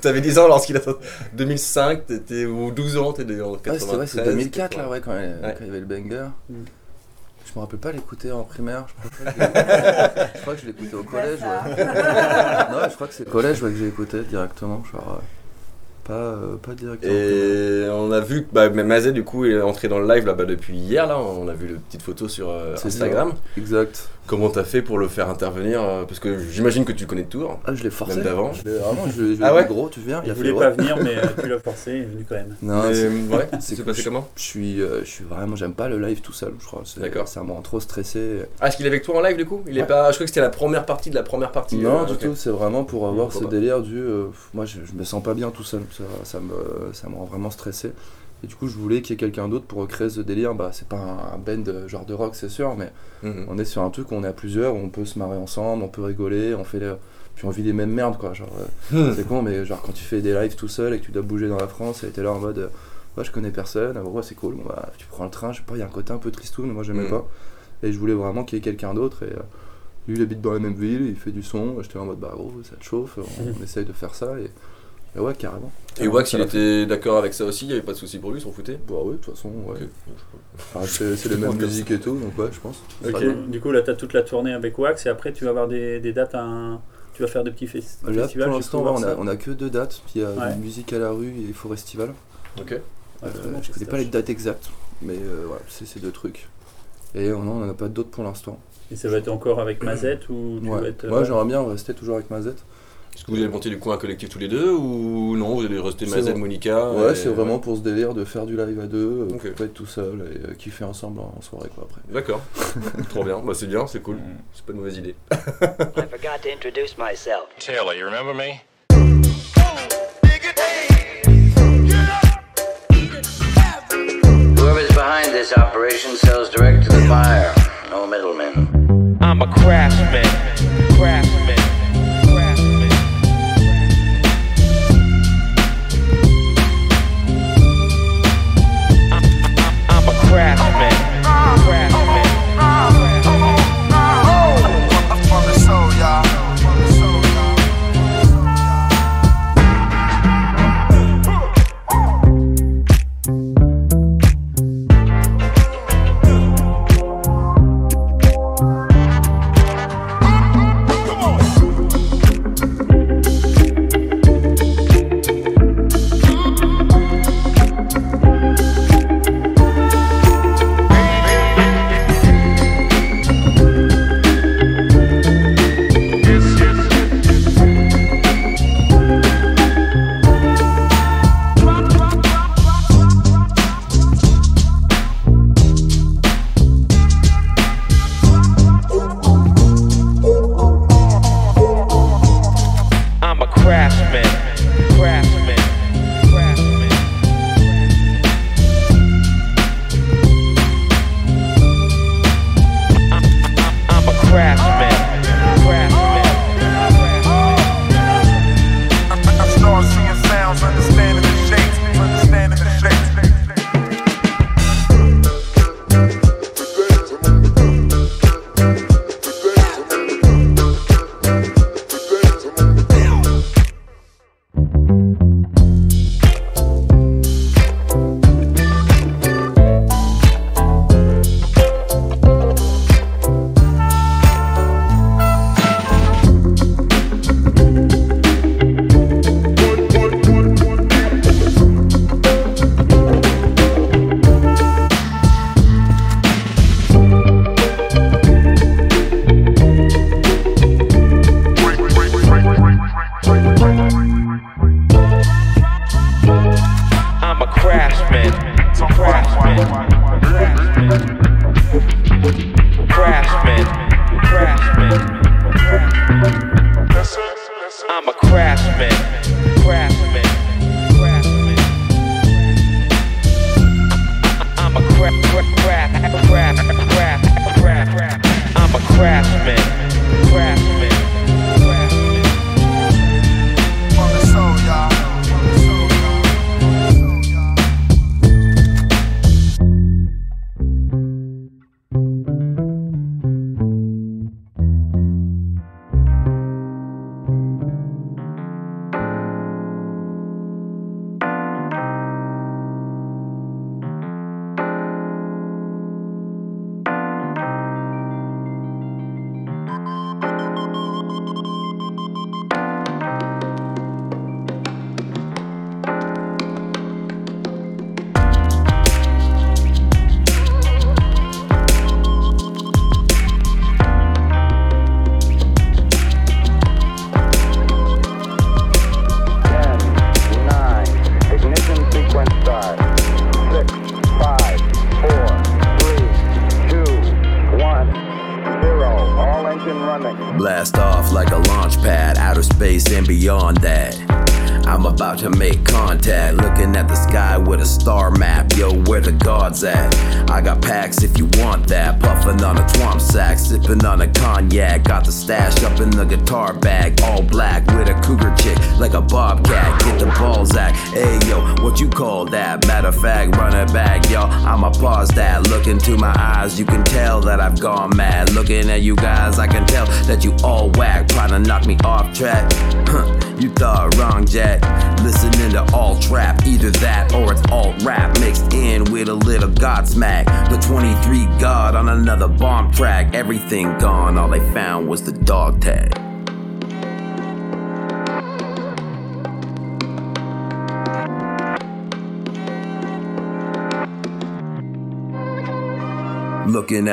T'avais 10 ans lorsqu'il a 2005, t'étais ou 12 ans, t'étais en Ouais, 93. c'était vrai, c'est 2004 là, ouais, quand, il- Ouais. y avait le banger. Mm. Je me rappelle pas l'écouter en primaire. Je crois que je l'ai- je crois que je l'écoutais au collège. Ouais. non, je crois que c'est au collège ouais, que j'ai écouté directement. Genre, euh, pas, euh, pas directement. Et on a vu que bah, même Mazet du coup est entré dans le live là-bas depuis hier là, on a vu le petite photo sur euh, Instagram. ça. Exact. Comment t'as fait pour le faire intervenir euh, Parce que j'imagine que tu connais Tour. Ah, je l'ai forcé. Même d'avant. Je l'ai- Vraiment, je lui ai je lui ai Ah dit, ouais gros, tu viens. Il a voulait fait, pas ouais. venir, mais euh, tu l'as forcé, il est venu quand même. Non, Mais, c'est- ouais, c'est passé je- comment Je suis, euh, je suis vraiment, j'aime pas le live tout seul. Je crois. C'est- D'accord. Ça me rend trop stressé. Ah, est-ce qu'il est avec toi en live du coup? Il est Ouais. pas. Je crois que c'était la première partie de la première partie. Non, euh, du tout, c'est vraiment pour avoir Pourquoi ce pas. délire du. euh, moi, je, je me sens pas bien tout seul, ça, ça, me, ça me rend vraiment stressé. Et du coup, je voulais qu'il y ait quelqu'un d'autre pour créer ce délire. Bah, c'est pas un, un band euh, genre de rock, c'est sûr, mais Mhm. on est sur un truc où on est à plusieurs, où on peut se marrer ensemble, on peut rigoler, on fait les- puis on vit les mêmes merdes, quoi. Genre, euh, Hmm. c'est con, mais genre quand tu fais des lives tout seul et que tu dois bouger dans la France, et t'es là en mode. euh, ouais, je connais personne, ouais, c'est cool, bon, bah, tu prends le train, je sais pas, il y a un côté un peu tristoun, moi j'aimais Mhm. pas. Et je voulais vraiment qu'il y ait quelqu'un d'autre. Et euh, lui, il habite dans la même ville, il fait du son. J'étais en mode, bah gros, ça te chauffe, on, Mhm. on essaye de faire ça. Et, et ouais, carrément. Et Wax, il l'a était d'accord avec ça aussi, il y avait pas de souci pour lui, il s'en foutait Bah oui, de toute façon, ouais. Enfin, c'est c'est les mêmes Comme ça. musiques et tout, donc ouais, je pense. Du coup là tu as toute la tournée avec Wax et après tu vas avoir des, des dates, à... tu vas faire des petits Là, festivals. pour l'instant, on, a, ça. on a que deux dates. Puis il y a Ouais. musique à la rue et Forestival. Ok. Euh, je connais pas les dates exactes, mais euh, voilà, c'est ces deux trucs. Et euh, non, on en a pas d'autres pour l'instant. Et ça va être encore avec Mazette ou tu vas Ouais. être. Moi, ouais. j'aimerais bien rester toujours avec Mazette. Est-ce que vous allez monter du coup un collectif tous les deux ou non Vous allez rester vrai. Monica Ouais, et- c'est vraiment pour ce délire de faire du live à deux, euh, Ok. pour pas être tout seul et euh, kiffer ensemble en soirée quoi après. D'accord. Trop bien. Bah, c'est bien, c'est cool. C'est pas une mauvaise idée. I forgot to introduce myself. Taylor, you remember me? Whoever's behind this operation sells direct to the buyer. No middlemen. I'm a. Craftsman. Craftsman. I'm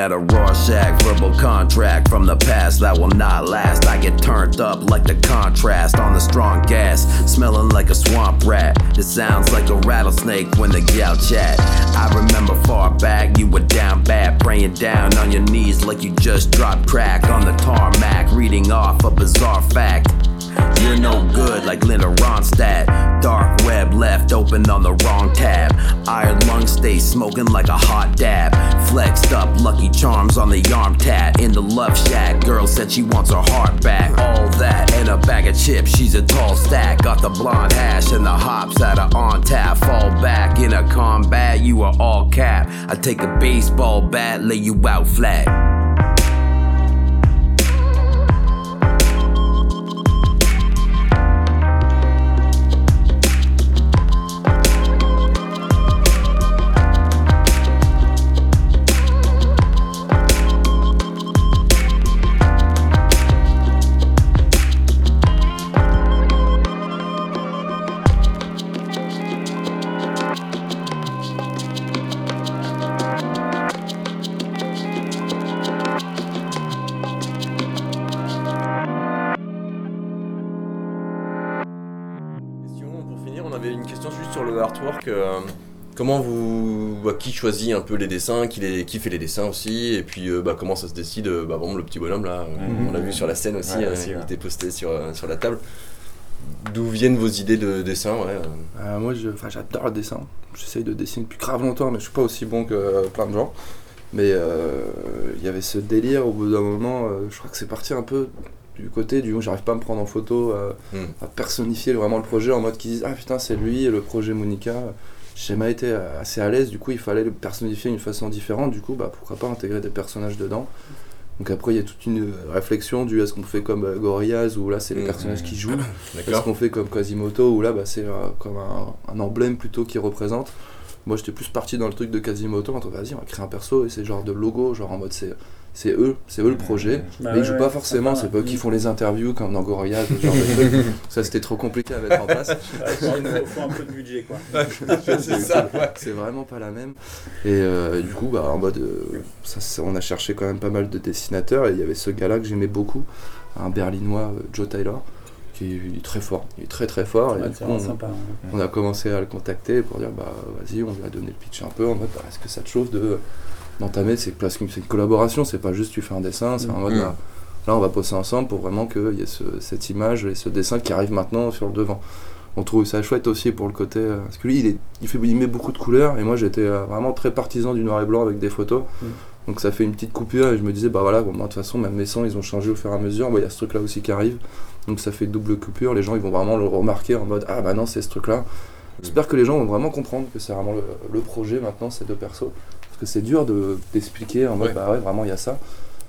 at a Rorschach lucky charms on the arm tat. In the love shack, girl said she wants her heart back. All that and a bag of chips, she's a tall stack. Got the blonde hash and the hops at a on tap. Fall back in a combat, you are all cap. I take a baseball bat, lay you out flat. Artwork. euh, comment vous. bah, qui choisit un peu les dessins qui, les, qui fait les dessins aussi Et puis euh, bah, comment ça se décide euh, bah, exemple, le petit bonhomme là, Mhm. on l'a vu sur la scène aussi, Ouais, euh, aussi, il ouais. était posté sur, sur la table. D'où viennent vos idées de dessin ouais, moi, j'adore le dessin. J'essaye de dessiner depuis grave longtemps, mais je suis pas aussi bon que euh, plein de gens. Mais euh, il y avait ce délire au bout d'un moment. euh, je crois que c'est parti un peu du côté du j'arrive pas à me prendre en photo, euh, Mm. à personnifier vraiment le projet en mode qu'ils disent ah putain c'est lui le projet Monica. J'ai jamais été assez à l'aise, du coup il fallait le personnifier d'une façon différente. Du coup bah pourquoi pas intégrer des personnages dedans? Donc après il y a toute une euh, réflexion du est-ce qu'on fait comme euh, Gorillaz où là c'est les Mhm. personnages qui jouent, est-ce qu'on fait comme Quasimoto où là bah, c'est euh, comme un, un emblème plutôt qui représente. Moi j'étais plus parti dans le truc de Quasimoto, en vas-y on va créer un perso et c'est genre de logo, genre en mode c'est c'est eux, c'est eux le projet, Bah mais ils jouent ouais, pas forcément, c'est pas eux qui font les interviews comme dans Gorillaz, ce genre de truc. Ça c'était trop compliqué à mettre en place. il faut, faut un peu de budget quoi. c'est ça, c'est vraiment pas la même. Et euh, du coup, bah, en mode, euh, ça, on a cherché quand même pas mal de dessinateurs et il y avait ce gars-là que j'aimais beaucoup, un berlinois, euh, Joe Taylor, qui est très fort, il est très très fort. Ouais, coup, on, sympa, ouais. on a commencé à le contacter pour dire bah vas-y, on lui a donné le pitch un peu en mode bah, est-ce que ça te chauffe de d'entamer c'est parce que c'est une collaboration, c'est pas juste tu fais un dessin, c'est en mode Mm. bah, là on va bosser ensemble pour vraiment qu'il y ait ce- cette image et ce dessin qui arrive maintenant sur le devant. On trouve ça chouette aussi pour le côté euh, parce que lui il, est, il, fait, il met beaucoup de couleurs et moi j'étais euh, vraiment très partisan du noir et blanc avec des photos. Mm. Donc ça fait une petite coupure et je me disais bah voilà bon, moi de toute façon même mes sons ils ont changé au fur et à mesure, il y a ce truc là aussi qui arrive. Donc ça fait double coupure, les gens ils vont vraiment le remarquer en mode ah bah non c'est ce truc là. J'espère que les gens vont vraiment comprendre que c'est vraiment le, le projet maintenant ces deux persos. Que c'est dur de- d'expliquer en mode Ouais. bah ouais vraiment il y a ça.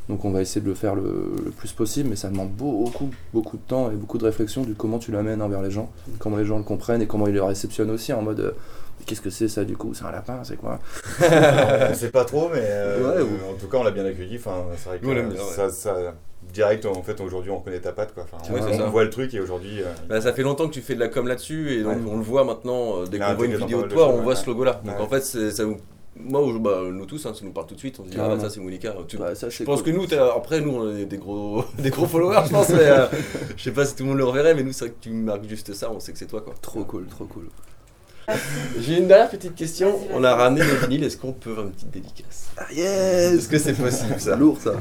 Donc on va essayer de le faire le, le plus possible, mais ça demande beaucoup, beaucoup de temps et beaucoup de réflexion du comment tu l'amènes envers les gens, comment les gens le comprennent et comment ils le réceptionnent aussi en mode euh, qu'est-ce que c'est ça du coup? C'est un lapin, c'est quoi? On sait pas trop, mais euh, Ouais, ou- en tout cas, on l'a bien accueilli. Enfin, c'est vrai que Nous, on l'aime euh, bien, ouais. ça, ça- direct, en fait, aujourd'hui, on reconnaît ta patte. Quoi. Enfin, Ouais, on, voit le truc et aujourd'hui. euh, Bah, ça fait longtemps que tu fais de la com là-dessus et donc Ouais. on le voit maintenant dès qu'on voit une vidéo de de toi, on voit ce logo là. Donc Ouais. en fait, ça nous. Moi, ou- bah, nous tous, hein, ça nous parle tout de suite. On se dit, ah, ça c'est Monica. Tu- Bah, ça, je pense cool. que nous, t'es- après, nous, on est des gros, des gros followers, je pense. Mais, euh, je sais pas si tout le monde le reverrait, mais nous, c'est vrai que tu marques juste ça, on sait que c'est toi. quoi. Trop cool, trop cool. J'ai une dernière petite question. On a ramené nos vinyles, est-ce qu'on peut faire une petite dédicace? Ah yes Est-ce que c'est possible ça? Lourd ça.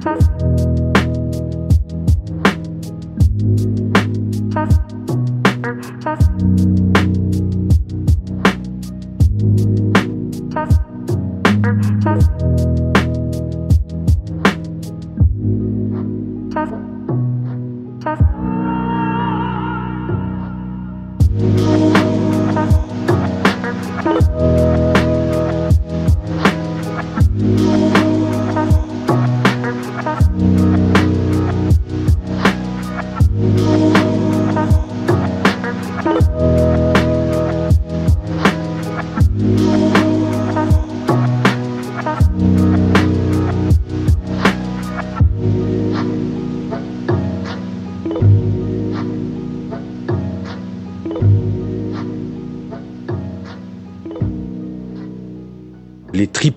Thank you.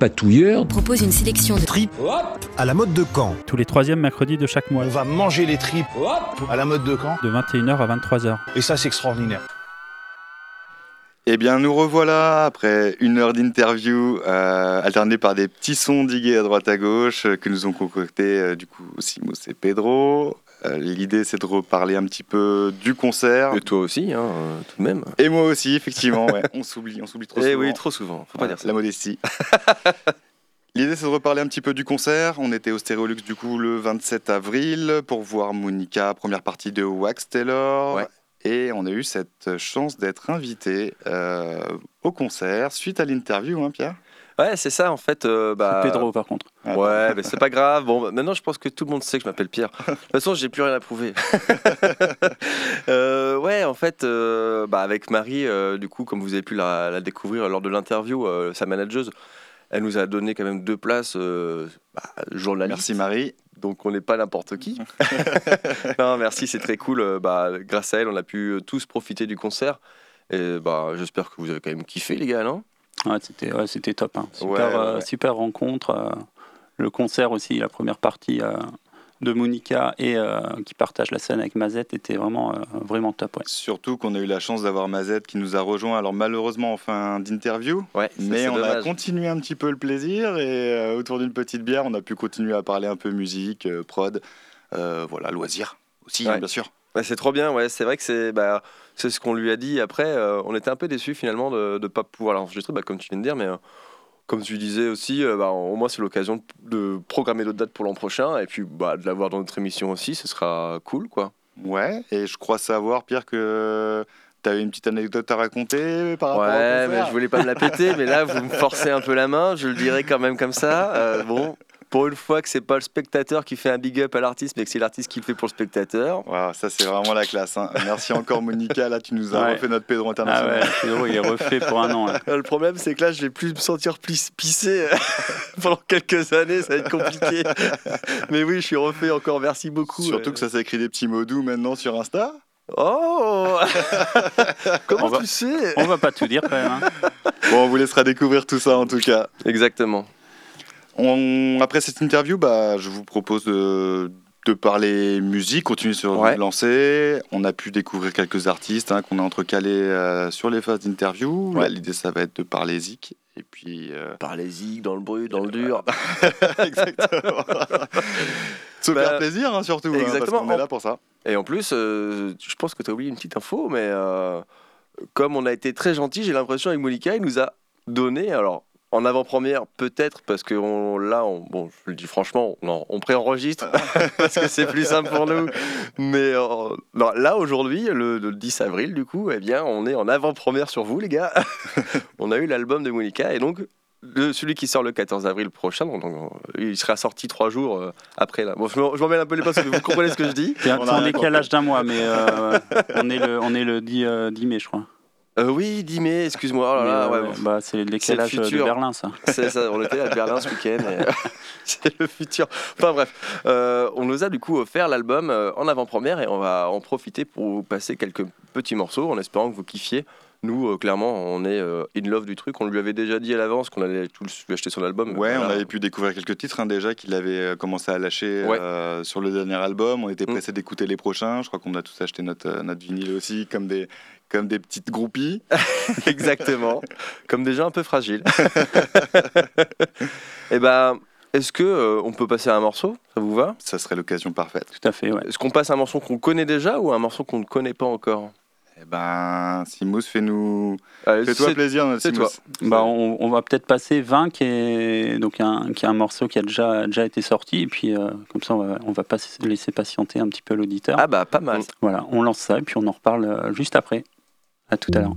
Les tripatouilleurs propose une sélection de tripes à la mode de Caen. Tous les troisièmes mercredis de chaque mois. On va manger les tripes à la mode de Caen. De 21h à 23h. Et ça, c'est extraordinaire. Eh bien, nous revoilà après une heure d'interview euh, alternée par des petits sons digués à droite à gauche euh, que nous ont concoctés euh, du coup Simos et Pedro. Euh, L'idée, c'est de reparler un petit peu du concert. Et toi aussi, hein, tout de même. Et moi aussi, effectivement. ouais. on s'oublie, on s'oublie trop Eh souvent. oui, trop souvent. Faut pas Voilà, dire ça. La modestie. L'idée, c'est de reparler un petit peu du concert. On était au Stéréolux du coup le 27 avril pour voir Monica, première partie de Wax Taylor. Ouais. Et on a eu cette chance d'être invité euh, au concert suite à l'interview, hein, Pierre? Ouais, c'est ça en fait. euh, bah... C'est Pedro par contre. Ah, Ouais, mais c'est pas grave. Bon, bah, maintenant je pense que tout le monde sait que je m'appelle Pierre. De toute façon, j'ai plus rien à prouver. Euh, ouais, en fait, euh, bah, avec Marie, euh, du coup, comme vous avez pu la, la découvrir lors de l'interview, euh, sa manageuse, elle nous a donné quand même deux places euh, bah, journalistes. Merci Marie. Donc on n'est pas n'importe qui. non, merci, c'est très cool. Euh, Bah, grâce à elle, on a pu tous profiter du concert. Et bah, j'espère que vous avez quand même kiffé, les gars, non? Ouais, c'était ouais, c'était top. hein. Super, Ouais, ouais, euh, ouais. super rencontre. euh, le concert aussi, la première partie euh, de Monica et euh, qui partage la scène avec Mazette était vraiment, euh, vraiment top. Ouais. Surtout qu'on a eu la chance d'avoir Mazette qui nous a rejoint, alors malheureusement en fin d'interview, Ouais, mais on a continué un petit peu le plaisir et euh, autour d'une petite bière, on a pu continuer à parler un peu musique, euh, prod, euh, voilà, loisirs aussi, hein, Ouais. bien sûr. C'est trop bien, ouais. C'est vrai que c'est bah, c'est ce qu'on lui a dit. Après, euh, on était un peu déçus finalement de ne pas pouvoir l'enregistrer, bah, comme tu viens de dire, mais euh, comme tu disais aussi, euh, bah, au moins c'est l'occasion de, programmer d'autres dates pour l'an prochain et puis bah, de l'avoir dans notre émission aussi, ce sera cool, quoi. Ouais, et je crois savoir, Pierre, que tu avais une petite anecdote à raconter par rapport Ouais, mais concert. je voulais pas me la péter, mais là vous me forcez un peu la main, je le dirai quand même comme ça. Euh, bon, pour une fois que c'est pas le spectateur qui fait un big up à l'artiste, mais que c'est l'artiste qui le fait pour le spectateur. Voilà, ça c'est vraiment la classe. hein. Merci encore Monica, là tu nous as Ouais. refait notre Pedro Ah international. ouais, Pedro, il est refait pour un an. là. Euh, Le problème, c'est que là, je vais plus me sentir plis- pissé pendant quelques années, ça va être compliqué. Mais oui, je suis refait encore, merci beaucoup. Surtout que ça s'écrit des petits mots doux maintenant sur Insta. Oh Comment On va- tu sais? On va pas tout dire quand même. hein. Bon, on vous laissera découvrir tout ça en tout cas. Exactement. On- Après cette interview, bah, je vous propose de, de parler musique, continuer sur Ouais. le lancer. On a pu découvrir quelques artistes hein, qu'on a entrecalés euh, sur les phases d'interview. L'idée, ça va être de parler zik. Et puis. euh, Parler zik, dans le brut, dans le dur. Exactement. Se Bah, faire plaisir, hein, surtout. hein, parce Exactement. qu'on est là pour ça. Et en plus, euh, je pense que tu as oublié une petite info, mais comme on a été très gentil, j'ai l'impression avec Monica, il nous a donné, alors en avant-première peut-être, parce que on, là, on, bon, je le dis franchement, on, on préenregistre, parce que c'est plus simple pour nous. Mais euh, non, là, aujourd'hui, le, le 10 avril, du coup, eh bien, on est en avant-première sur vous, les gars. on a eu l'album de Monica, et donc... le- celui qui sort le 14 avril prochain, donc, donc, il sera sorti trois jours euh, après. Là. Bon, je m'en mêle un peu les pinceaux, mais vous comprenez ce que je dis. C'est en décalage d'un mois, mais euh, on est le, on est le 10, euh, 10 mai, je crois. Euh, oui, 10 mai, excuse-moi. Oh là là, euh, ouais, ouais, bon. bah, c'est le décalage de. Berlin, ça. C'est ça, on était à Berlin ce week-end. euh, c'est le futur. Enfin bref, euh, on nous a du coup offert l'album euh, en avant-première et on va en profiter pour vous passer quelques petits morceaux en espérant que vous kiffiez. Nous, euh, clairement, on est euh, in love du truc. On lui avait déjà dit à l'avance qu'on allait tous lui acheter son album. Ouais, Voilà. on avait pu découvrir quelques titres hein, déjà qu'il avait euh, commencé à lâcher Ouais. euh, sur le dernier album. On était Mm. pressés d'écouter les prochains. Je crois qu'on a tous acheté notre, euh, notre vinyle aussi, comme des, comme des petites groupies. Exactement. Comme des gens un peu fragiles. Et ben, est-ce que euh, on peut passer à un morceau? Ça vous va? Ça serait l'occasion parfaite. Tout à fait, ouais. Est-ce qu'on passe à un morceau qu'on connaît déjà ou à un morceau qu'on ne connaît pas encore? Eh ben, Simous, fais-nous. Fais-toi c'est- plaisir, Simous. toi. Bah, on, on va peut-être passer 20, qui est, donc un, qui est un morceau qui a déjà, déjà été sorti, et puis euh, comme ça, on va, on va pas laisser patienter un petit peu l'auditeur. Ah bah, pas mal. Voilà, on lance ça, et puis on en reparle euh, juste après. À tout à l'heure.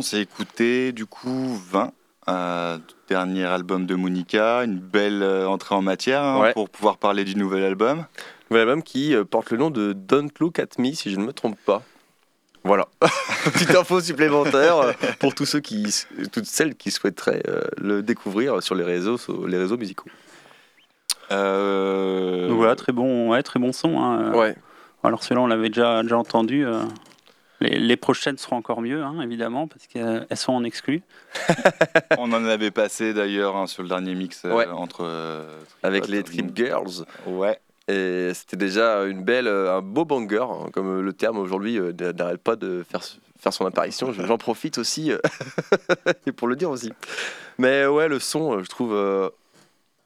On s'est écouté du coup 20, euh, dernier album de Monica, une belle euh, entrée en matière hein, Ouais. pour pouvoir parler du nouvel album. Nouvel album qui euh, porte le nom de Don't Look at Me, si je ne me trompe pas. Voilà, petite info supplémentaire euh, pour tous ceux qui, toutes celles qui souhaiteraient euh, le découvrir sur les réseaux, sur les réseaux musicaux. Euh, Donc voilà, très bon, ouais, très bon son. hein. Ouais. Alors celui-là, on l'avait déjà, déjà entendu. euh, Les, les prochaines seront encore mieux, hein, évidemment, parce qu'elles sont en exclu. On en avait passé d'ailleurs hein, sur le dernier mix euh, Ouais. entre euh, Avec les Trip Girls. Ouais. Et c'était déjà une belle, euh, un beau banger, hein, comme le terme aujourd'hui euh, n'arrête pas de faire, faire son apparition. J'en profite aussi et pour le dire aussi. Mais ouais, le son, je trouve, euh,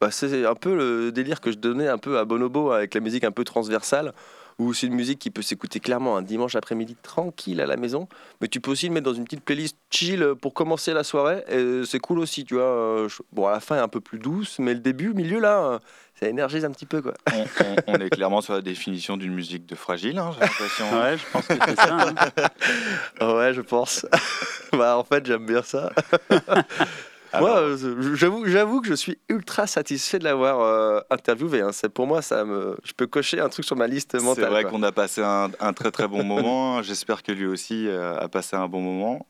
bah, c'est un peu le délire que je donnais un peu à Bonobo avec la musique un peu transversale, où c'est une musique qui peut s'écouter clairement un dimanche après-midi tranquille à la maison, mais tu peux aussi le mettre dans une petite playlist chill pour commencer la soirée, et c'est cool aussi, tu vois. euh, je- Bon, à la fin, est un peu plus douce, mais le début, milieu, là, euh, ça énergise un petit peu, quoi. On, on- on est clairement sur la définition d'une musique de fragile, hein, j'ai l'impression. Ouais, je pense que c'est ça. hein. Ouais, je pense. bah, en fait, j'aime bien ça. Moi, euh, j'avoue, j'avoue que je suis ultra satisfait de l'avoir euh, interviewé. hein. C'est pour moi, ça me, je peux cocher un truc sur ma liste mentale. C'est vrai quoi. qu'on a passé un, un très très bon moment. J'espère que lui aussi euh, a passé un bon moment.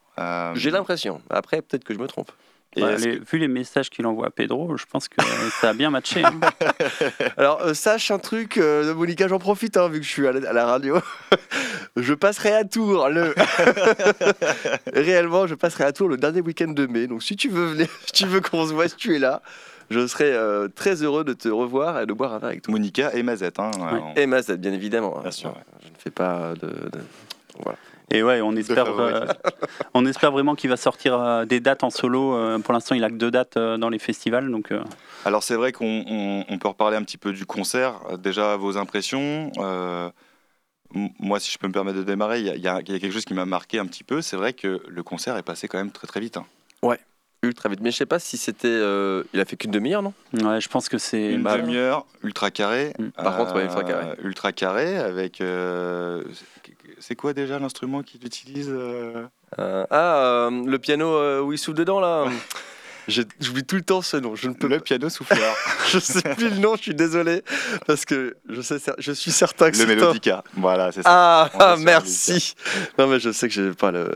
J'ai l'impression. Après, peut-être que je me trompe. Et Bah, vu les messages qu'il envoie à Pedro, je pense que ça a bien matché. hein. Alors, euh, sache un truc, euh, Monica, j'en profite, hein, vu que je suis à la, à la radio. je passerai à Tours le. Réellement, je passerai à Tours le dernier week-end de mai. Donc, si tu veux venir, si tu veux qu'on se voit, si tu es là, je serai euh, très heureux de te revoir et de boire un verre avec toi. Monica et Mazette. Hein, on- Et Mazette, bien évidemment. Bien sûr, Je ne fais pas de. de- Voilà. Et ouais, on espère, euh, on espère vraiment qu'il va sortir euh, des dates en solo. Euh, pour l'instant, il a que deux dates euh, dans les festivals, donc euh, Alors c'est vrai qu'on on- on peut reparler un petit peu du concert. Déjà vos impressions. euh, moi, si je peux me permettre de démarrer, il y, a- y y quelque chose qui m'a marqué un petit peu. C'est vrai que le concert est passé quand même très très vite. hein. Ouais, ultra vite. Mais je sais pas si c'était. euh, Il a fait qu'une demi-heure, non? Ouais, je pense que c'est Une bah, demi-heure, ultra carré. Par contre, ouais, ultra carré. Ultra carré avec. euh, c'est quoi déjà l'instrument qu'il utilise euh Euh, ah, euh, le piano où il souffle dedans, là J'oublie tout le temps ce nom. Je ne peux Le piano souffleur. je sais plus le nom, je suis désolé. Parce que je, sais, cer- je suis certain que le mélodica. Voilà, c'est ça. Ah, ah, merci. Non, mais je sais que j'ai pas le.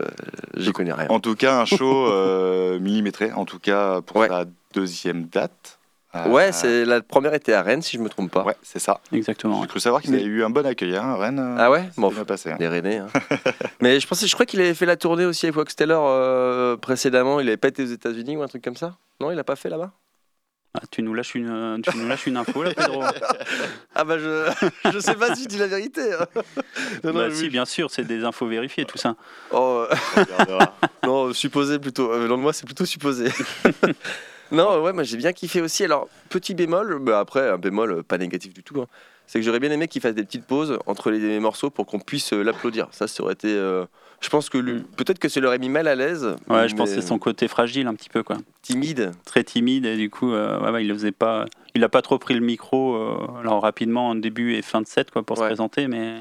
J'y connais rien. En tout cas, un show euh, millimétré, en tout cas pour sa deuxième date. Euh, Ouais, c'est la première était à Rennes, si je me trompe pas. Ouais, c'est ça. exactement. J'ai cru savoir qu'il avait eu un bon accueil hein, à Rennes. euh, Ah ouais? Bon, bien passé. hein. Les Rennais. hein. mais je pensais, je crois qu'il avait fait la tournée aussi avec Wax Taylor euh, précédemment. Il avait pas été aux États-Unis ou un truc comme ça? Non, il a pas fait là-bas? Ah, tu nous lâches une, tu nous lâches une info là, Pedro. Ah bah je, je sais pas si tu dis la vérité. hein. Non, non, Bah, oui. si, bien sûr, c'est des infos vérifiées, tout ça. Oh, euh, non, supposé plutôt. Euh, de moi, c'est plutôt supposé. Non, ouais, moi j'ai bien kiffé aussi. Alors, petit bémol, bah, après, un bémol euh, pas négatif du tout, hein, c'est que j'aurais bien aimé qu'il fasse des petites pauses entre les morceaux pour qu'on puisse euh, l'applaudir. Ça, ça aurait été. euh, je pense que lui- peut-être que ça l'aurait mis mal à l'aise. Ouais, je pense que c'est son côté fragile un petit peu, quoi. Timide. Très timide, et du coup, euh, ouais, ouais, il le faisait pas. Il a pas trop pris le micro, euh, alors rapidement, en début et fin de set, quoi, pour se présenter, mais.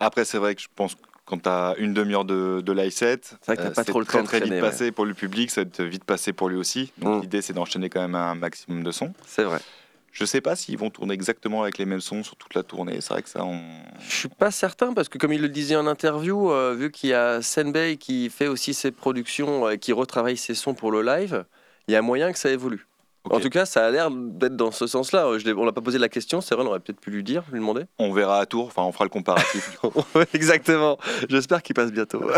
Après, c'est vrai que je pense que quand tu as une demi-heure de, de live set, euh, pas c'est trop le très, temps vite passé pour le public, ça va être vite passé pour lui aussi. Donc Mm. l'idée, c'est d'enchaîner quand même un maximum de sons. C'est vrai. Je sais pas s'ils vont tourner exactement avec les mêmes sons sur toute la tournée. C'est vrai que ça, on... Je suis pas certain parce que comme il le disait en interview, euh, vu qu'il y a Senbei qui fait aussi ses productions et qui retravaille ses sons pour le live, il y a moyen que ça évolue. En tout cas, ça a l'air d'être dans ce sens-là. Euh, on l'a pas posé la question, c'est vrai, on aurait peut-être pu lui dire, lui demander. on verra à tour. Enfin, on fera le comparatif. Exactement. J'espère qu'il passe bientôt.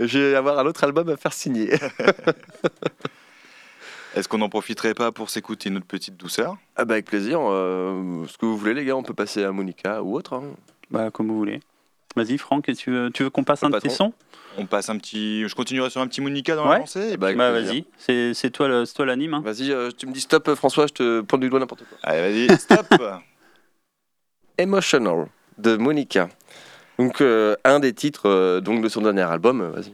Je vais avoir un autre album à faire signer. Est-ce qu'on n'en profiterait pas pour s'écouter une autre petite douceur? Ah bah avec plaisir. euh, ce que vous voulez, les gars, on peut passer à Monica ou autre. hein. Bah, comme vous voulez. Vas-y, Franck, tu veux, tu veux qu'on passe un de tes sons On passe un petit. Je continuerai sur un petit Monica dans Ouais. la lancée. Bah, Bah, vas-y, c'est c'est toi le- c'est toi l'anime. hein. Vas-y, euh, tu me dis stop, François, je te pointe du doigt n'importe quoi. Allez, vas-y, stop Emotional de Monica. Donc euh, un des titres euh, donc de son dernier album, euh, vas-y.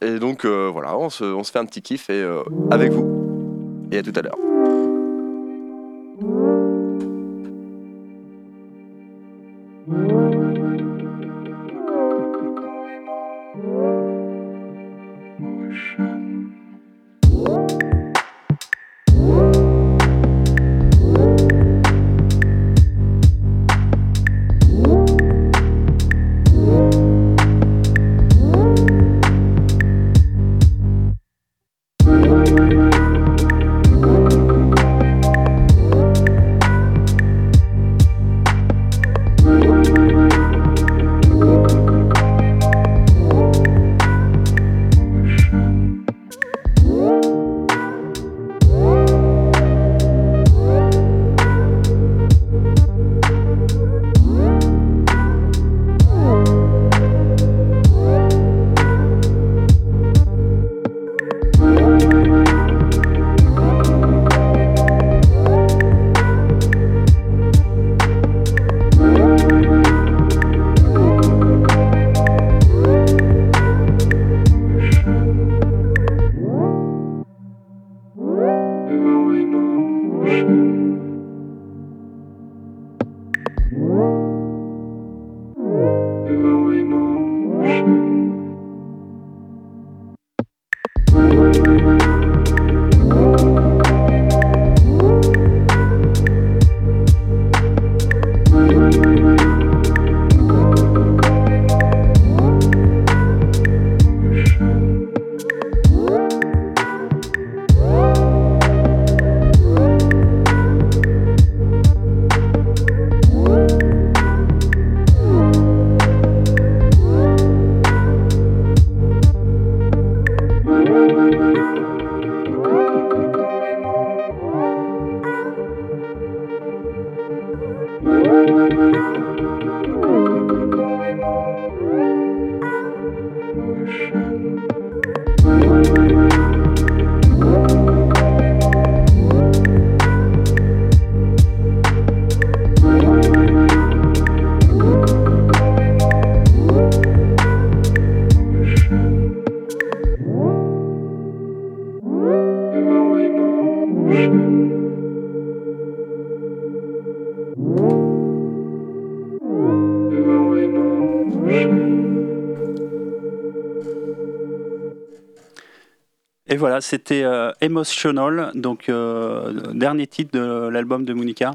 Et donc euh, voilà, on se, on se fait un petit kiff et euh, avec vous. Et à tout à l'heure. Et voilà, c'était euh, Emotional, donc euh, dernier titre de l'album de Monica.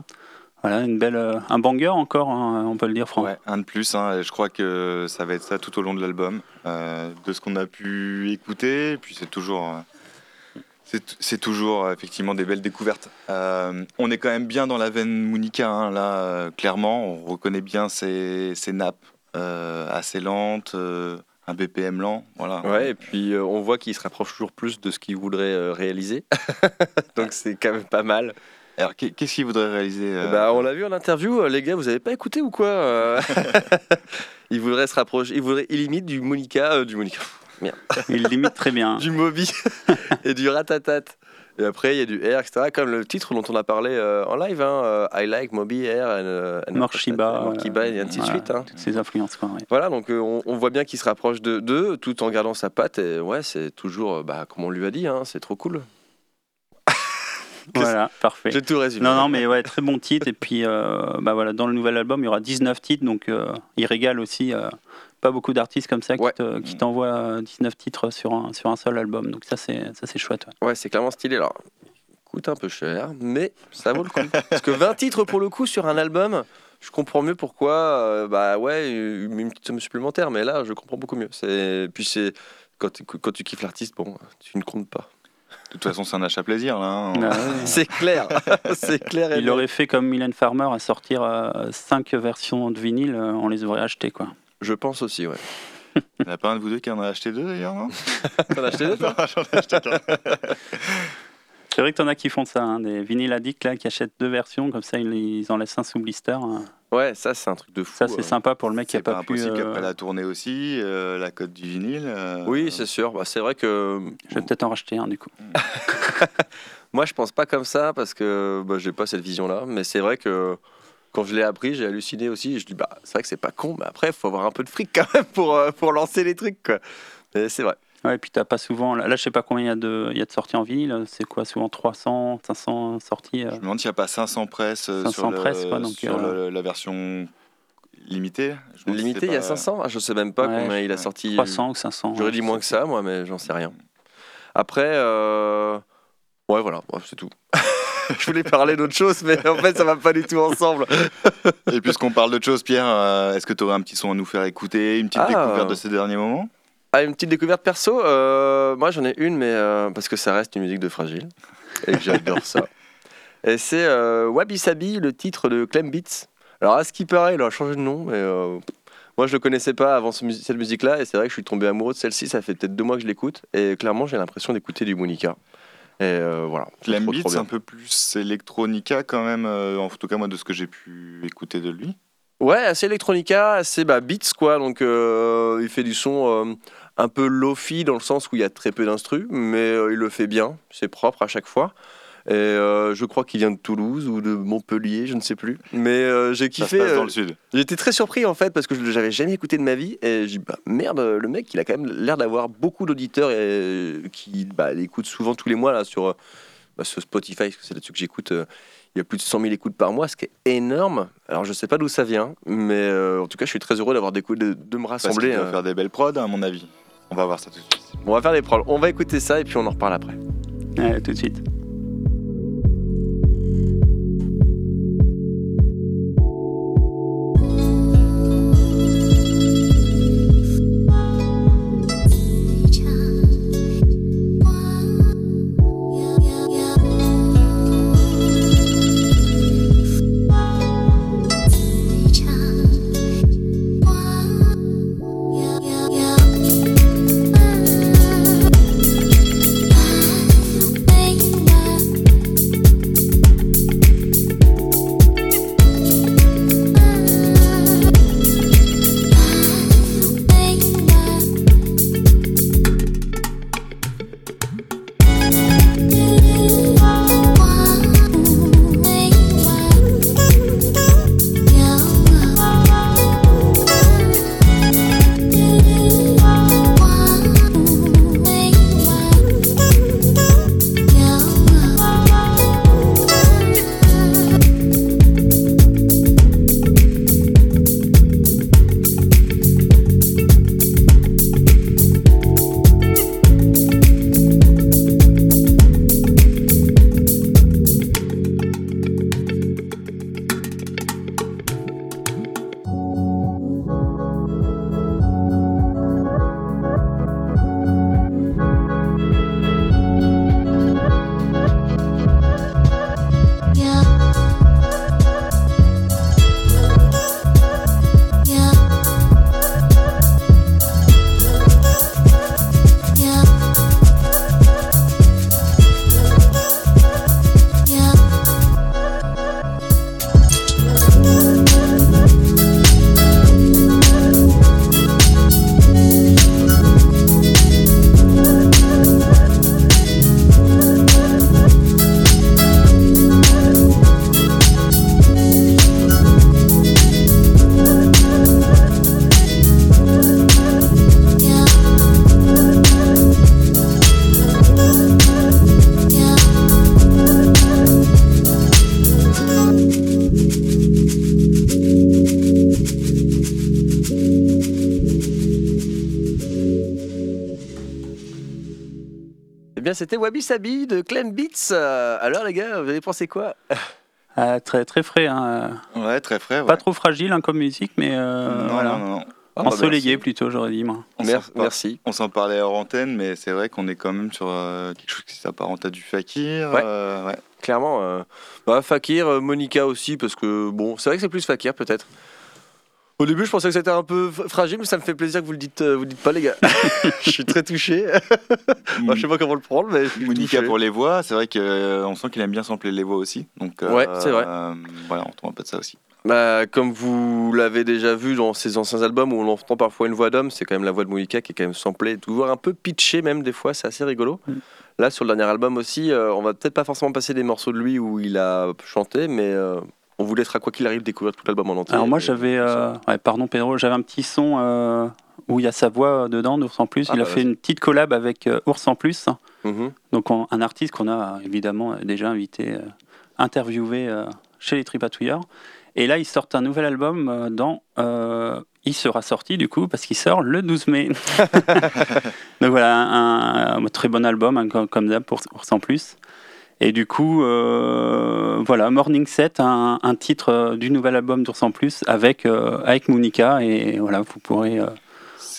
Voilà, une euh, un banger encore, hein, on peut le dire, Franck. Ouais, un de plus. hein, je crois que ça va être ça tout au long de l'album. de ce qu'on a pu écouter. Puis c'est toujours, c'est toujours effectivement des belles découvertes. On est quand même bien dans la veine Monica. hein, là, clairement, on reconnaît bien ses, ses nappes assez lentes, un BPM lent. Voilà. Ouais, et puis euh, on voit qu'il se rapproche toujours plus de ce qu'il voudrait euh, réaliser. Donc c'est quand même pas mal. Alors qu'est- qu'est-ce qu'il voudrait réaliser euh, Bah, on l'a vu en interview, les gars, vous avez pas écouté ou quoi euh? Il voudrait se rapprocher, il voudrait, il imite du Monica, euh, du Monica. Merde. Il limite très bien. du Moby et du Ratatat. Et après, il y a du Air, etc. Comme le titre dont on a parlé euh, en live, hein, euh, I like Moby, Air, and, euh, and Morshiba, et ainsi de suite. hein. Toutes ces influences, quoi. ouais. Voilà, donc euh, on, on voit bien qu'il se rapproche de d'eux tout en gardant sa patte. Et ouais, c'est toujours, bah, comme on lui a dit, hein, c'est trop cool. Voilà, parfait. J'ai tout résumé. Non, non, mais ouais, très bon titre. Et puis, euh, bah voilà, dans le nouvel album, il y aura 19 titres, donc il régale aussi. Euh, pas beaucoup d'artistes comme ça qui te- qui t'envoient euh, 19 titres sur un, sur un seul album. Donc ça, c'est ça, c'est chouette. ouais. Ouais, c'est clairement stylé. Alors, coûte un peu cher, mais ça vaut le coup. Parce que 20 titres pour le coup sur un album, je comprends mieux pourquoi, euh, bah ouais, une une petite somme supplémentaire, mais là, je comprends beaucoup mieux. C'est Puis c'est. Quand tu, quand tu kiffes l'artiste, bon, tu ne comptes pas. De toute façon, c'est un achat plaisir là. hein. Bah ouais. C'est clair, c'est clair. et Il aurait fait comme Mylène Farmer à sortir 5 versions de vinyle, euh, on les aurait achetées. Quoi. Je pense aussi, ouais. Il n'y en a pas un de vous deux qui en a acheté deux d'ailleurs, non? T'en as acheté deux, toi? Non, J'en ai acheté qu'un. C'est vrai que t'en as qui font ça, hein, des vinyles addicts là, qui achètent deux versions, comme ça ils, ils en laissent un sous blister. hein. Ouais, ça c'est un truc de fou. Ça c'est euh. sympa pour le mec qui a C'est pas pas pu. impossible euh, qu'après la tournée aussi, euh, la cote du vinyle. euh, Oui, c'est sûr. Bah, c'est vrai que. Je vais peut-être en racheter un du coup. Moi, je pense pas comme ça parce que bah, j'ai pas cette vision-là. Mais c'est vrai que quand je l'ai appris, j'ai halluciné aussi. Je dis, bah, c'est vrai que c'est pas con, mais après, il faut avoir un peu de fric quand même pour, euh, pour lancer les trucs. Quoi. Mais c'est vrai. Ouais, et puis t'as pas souvent. Là, je sais pas combien il y, a de- y a de sorties en vinyle. C'est quoi Souvent 300, 500 sorties euh, Je me demande s'il n'y a pas 500 presses euh, 500 sur, le- presses, quoi, donc, sur euh, le- la version limitée. Je me demande si Limité, c'est il y a pas- 500 Ah, Je sais même pas Ouais, combien il a sorti. 300 ou 500. J'aurais dit moins que ça, moi, mais j'en sais rien. Après, euh, ouais, voilà, ouais, c'est tout. je voulais parler d'autre chose, mais en fait, ça va pas du tout ensemble. Et puisqu'on parle d'autre chose, Pierre, euh, est-ce que tu aurais un petit son à nous faire écouter, une petite Ah. découverte de ces derniers moments? Ah, une petite découverte perso. euh, moi, j'en ai une, mais euh, parce que ça reste une musique de fragile et que j'adore ça. Et c'est Wabi Sabi, le titre de Clem Beats. Alors, à ce qui paraît, il a changé de nom, mais moi, je le connaissais pas avant cette musique-là, et c'est vrai que je suis tombé amoureux de celle-ci. Ça fait peut-être deux mois que je l'écoute, et clairement, j'ai l'impression d'écouter du Monica. Et euh, voilà. c'est un peu plus electronica quand même, euh, en tout cas moi de ce que j'ai pu écouter de lui. Ouais, assez electronica, assez bah, beats quoi. Donc euh, il fait du son euh, un peu lofi dans le sens où il y a très peu d'instru, mais il le fait bien, c'est propre à chaque fois. Et euh, je crois qu'il vient de Toulouse ou de Montpellier, je ne sais plus. Mais euh, j'ai Ça se kiffé. passe dans euh, le sud. J'étais très surpris en fait parce que je l'avais jamais écouté de ma vie et j'ai dit bah merde le mec il a quand même l'air d'avoir beaucoup d'auditeurs et qui bah, l'écoutent souvent tous les mois là sur, euh, bah, sur Spotify parce que c'est là-dessus que j'écoute euh, il y a plus de 100 000 écoutes par mois ce qui est énorme alors je sais pas d'où ça vient mais euh, en tout cas je suis très heureux d'avoir de, de me Parce rassembler doit euh. faire des belles prods à mon avis. On va voir ça tout de suite. on va faire des prods on va écouter ça et puis on en reparle après Ouais, tout de suite. C'était Wabi Sabi de Clem Beats Euh, alors les gars vous avez pensé quoi? Ah, très, très frais. Hein. Ouais, très frais. Pas trop fragile hein, comme musique, mais euh, non, voilà. non, non, non. Ensoleillé plutôt, j'aurais dit. Moi. On Mer- s'en par- merci. On s'en parlait hors antenne, mais c'est vrai qu'on est quand même sur euh, quelque chose qui s'apparente à du fakir. Ouais. euh, ouais. Clairement, euh, bah, Fakir, euh, Monica aussi, parce que bon, c'est vrai que c'est plus Fakir peut-être. Au début, je pensais que c'était un peu fragile, mais ça me fait plaisir que vous le dites, euh, vous le dites pas, les gars. je suis très touché. Moi, je sais pas comment le prendre, mais je suis Monica touché. pour les voix, c'est vrai qu'on sent qu'il aime bien sampler les voix aussi. Donc, euh, Ouais, c'est vrai. euh, voilà, on trouve un peu de ça aussi. Bah, comme vous l'avez déjà vu dans ses anciens albums où on entend parfois une voix d'homme, c'est quand même la voix de Monica qui est quand même samplée, toujours un peu pitchée même des fois, c'est assez rigolo. Là, sur le dernier album aussi, euh, on va peut-être pas forcément passer des morceaux de lui où il a chanté, mais euh, on vous laissera quoi qu'il arrive découvrir tout l'album en entier. Alors moi j'avais, euh, ouais, pardon Pedro, j'avais un petit son euh, où il y a sa voix euh, dedans d'Ours en Plus. Ah il a bah, fait une petite collab avec euh, Ours en Plus. Mhm. Donc on- un artiste qu'on a évidemment déjà invité, interviewé chez les Tripatouilleurs. Et là ils sortent un nouvel album dans... il sera sorti du coup parce qu'il sort le 12 mai. Donc voilà, un, un très bon album hein, comme, comme d'hab pour Ours en Plus. Et du coup, euh, voilà, Morning Set, un, un titre euh, du nouvel album d'Ours en Plus avec, euh, avec Monica. Et voilà, vous pourrez euh,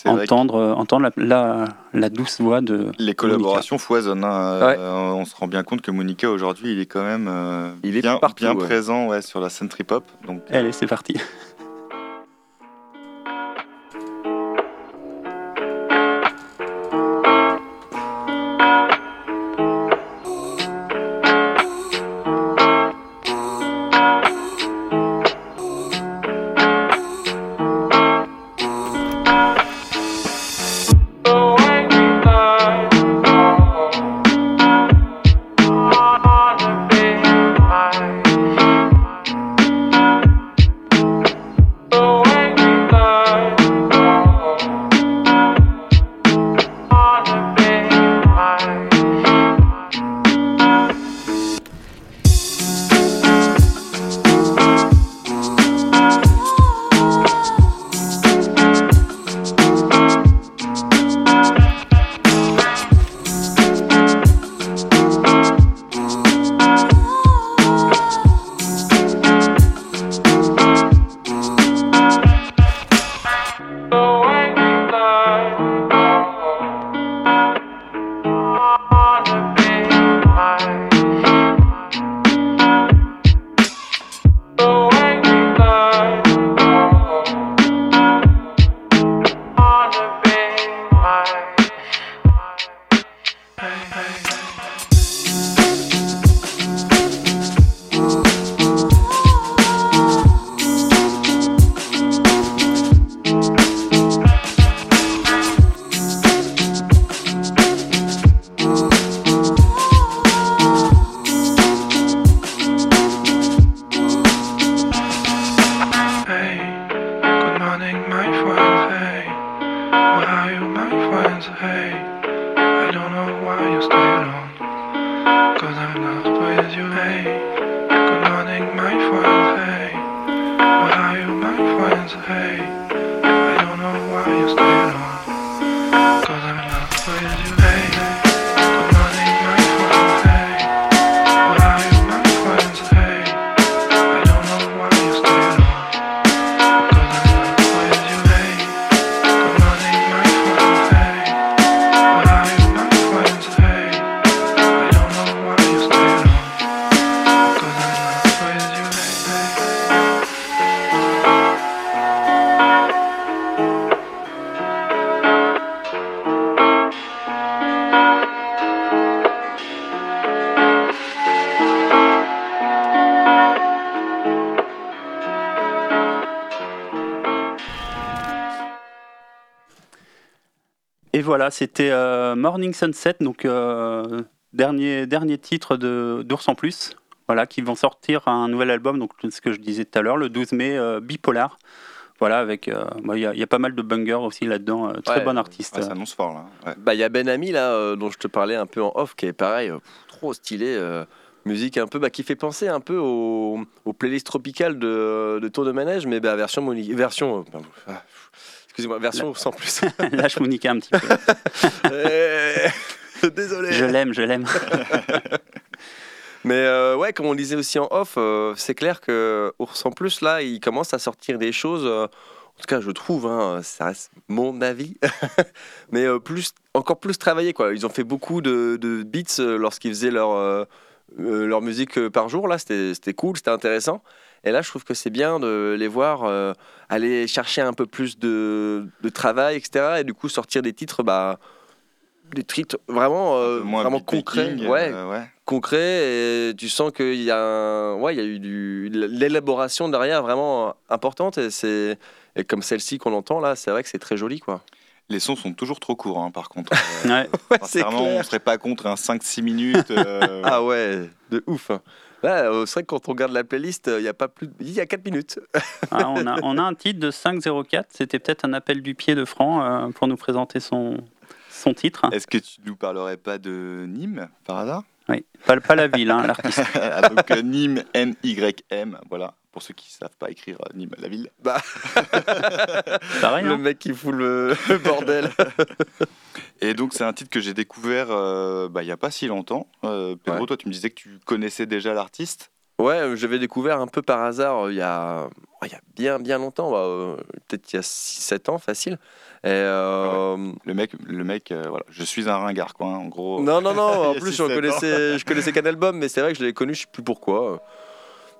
que entendre, entendre la, la, la douce voix de. les collaborations foisonnent. hein. On se rend bien compte que Monica aujourd'hui, il est quand même bien, partout, bien ouais. présent ouais, sur la scène trip-hop. Donc, Allez, c'est parti. Voilà, c'était euh, Morning Sunset, donc euh, dernier, dernier titre de- d'Ours en Plus. Voilà, qui vont sortir un nouvel album, donc ce que je disais tout à l'heure, le 12 mai, euh, Bipolar. Voilà, avec. euh, bah, Il y, a- il y a pas mal de bangers aussi là-dedans. euh, très Ouais. bon artiste. Ouais, ça annonce fort là. Bah, il y a Ben Ami là, euh, dont je te parlais un peu en off, qui est pareil, euh, trop stylé. euh, musique un peu bah, qui fait penser un peu aux, aux playlists tropicales de, de Tour de Manège, mais bah, version, version euh, ah, excusez-moi, version sans plus. Lâche Monica un petit peu. Eh, Désolé. Je l'aime, je l'aime. Mais euh, ouais, comme on disait aussi en off, euh, c'est clair que Ours en plus là, il commence à sortir des choses. euh, en tout cas, je trouve, hein, ça reste mon avis, mais plus, encore plus travaillé quoi. Ils ont fait beaucoup de, de beats lorsqu'ils faisaient leur leur musique par jour là. C'était cool, c'était intéressant. Et là, je trouve que c'est bien de les voir euh, aller chercher un peu plus de, de travail, etc. Et du coup, sortir des titres, bah, des titres vraiment, euh, moins vraiment concrets. euh, ouais, ouais. concret et tu sens qu'il y a un- ouais il y a eu du de l'élaboration derrière vraiment importante et c'est et comme celle-ci qu'on entend là c'est vrai que c'est très joli quoi Les sons sont toujours trop courts, hein, par contre. Ouais. c'est Sincèrement, clair. on serait pas contre un 5-6 minutes. euh, Ah ouais, de ouf. Ouais, euh, c'est vrai que quand on regarde la playlist, euh, il y a pas plus, il y a 4 minutes. Ah, on, a, on a un titre de 504. C'était peut-être un appel du pied de Franck euh, pour nous présenter son, son titre. Est-ce que tu nous parlerais pas de Nîmes, par hasard? Oui, pas, pas la ville, hein, l'artiste. Ah, Donc euh, Nîmes, N-Y-M, voilà. Pour ceux qui savent pas écrire euh, Nîmes, la ville. Bah, Pareil, le hein. mec qui fout le, le bordel. Et donc c'est un titre que j'ai découvert euh, bah, il y a pas si longtemps. Euh, Pedro, Ouais. toi tu me disais que tu connaissais déjà l'artiste. Ouais, euh, j'avais découvert un peu par hasard euh, il y a, oh, il y a bien bien longtemps, bah, euh, peut-être il y a 6-7 ans facile. Et euh, Le mec, le mec euh, voilà, je suis un ringard quoi, hein, en gros. Non, non, non, en plus je connaissais, je connaissais qu'un album, mais c'est vrai que je l'avais connu, je sais plus pourquoi.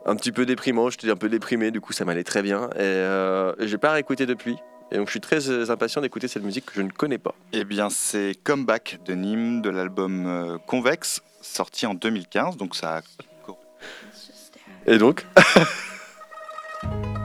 Un petit peu déprimant, j'étais un peu déprimé, du coup ça m'allait très bien. Et euh, j'ai pas réécouté depuis. Et donc je suis très euh, impatient d'écouter cette musique que je ne connais pas. Eh bien c'est Comeback de Nîmes de l'album euh, Convex, sorti en 2015. Donc ça a Et donc?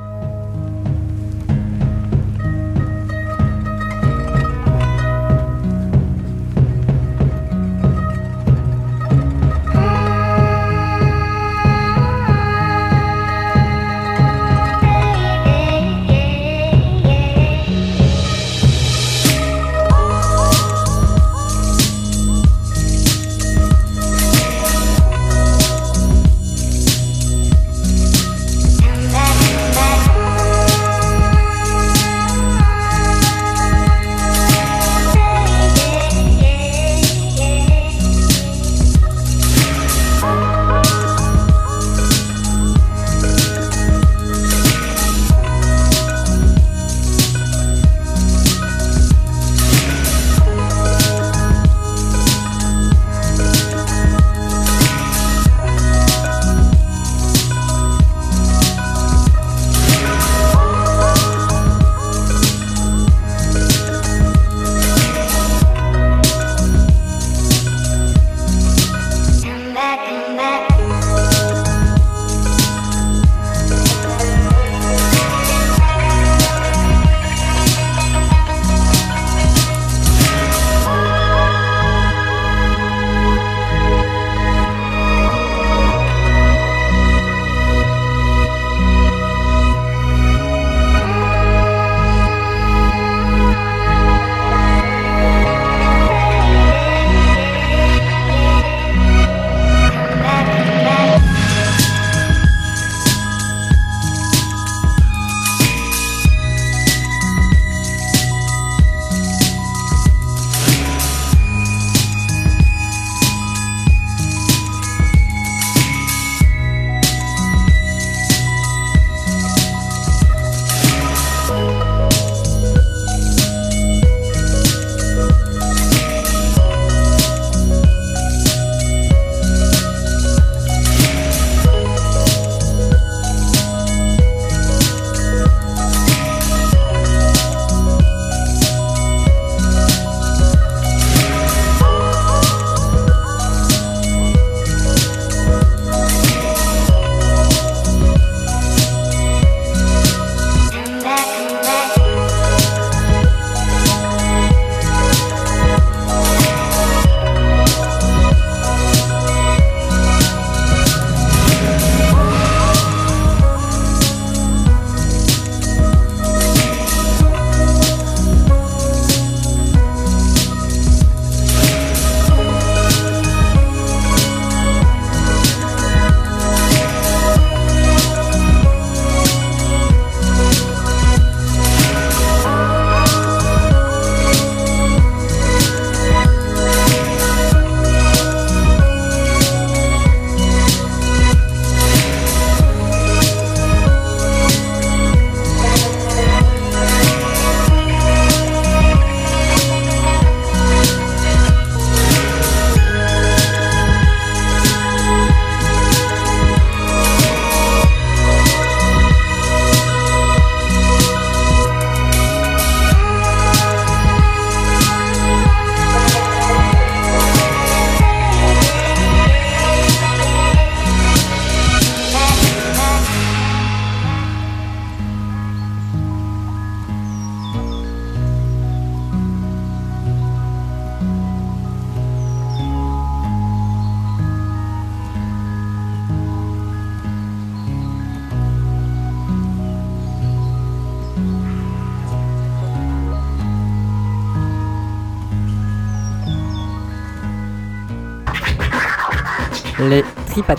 Les tripat...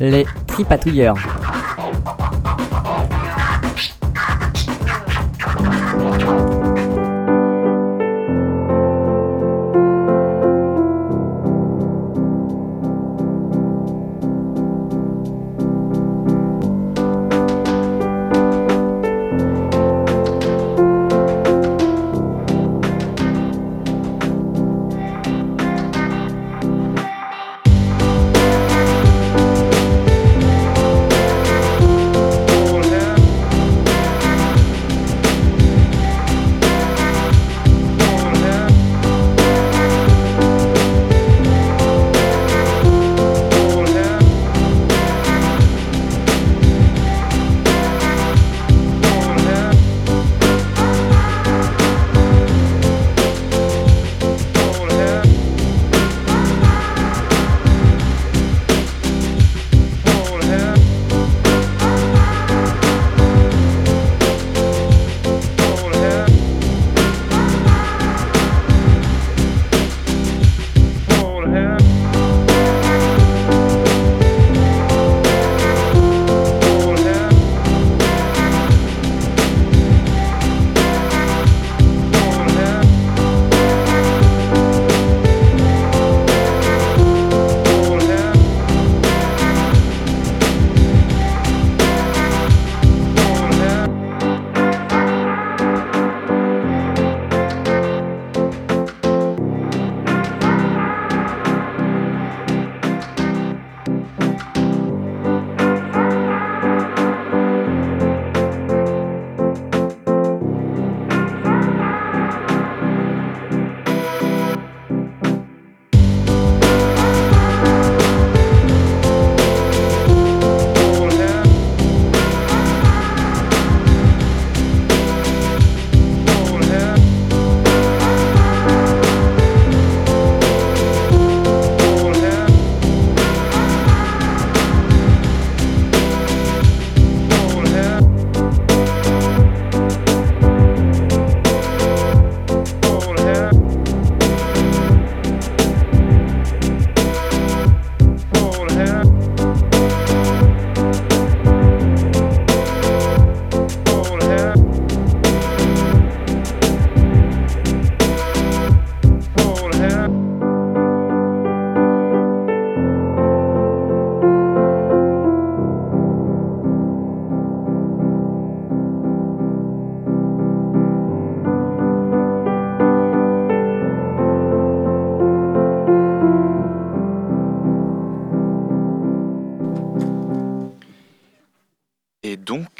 Les tripatouilleurs.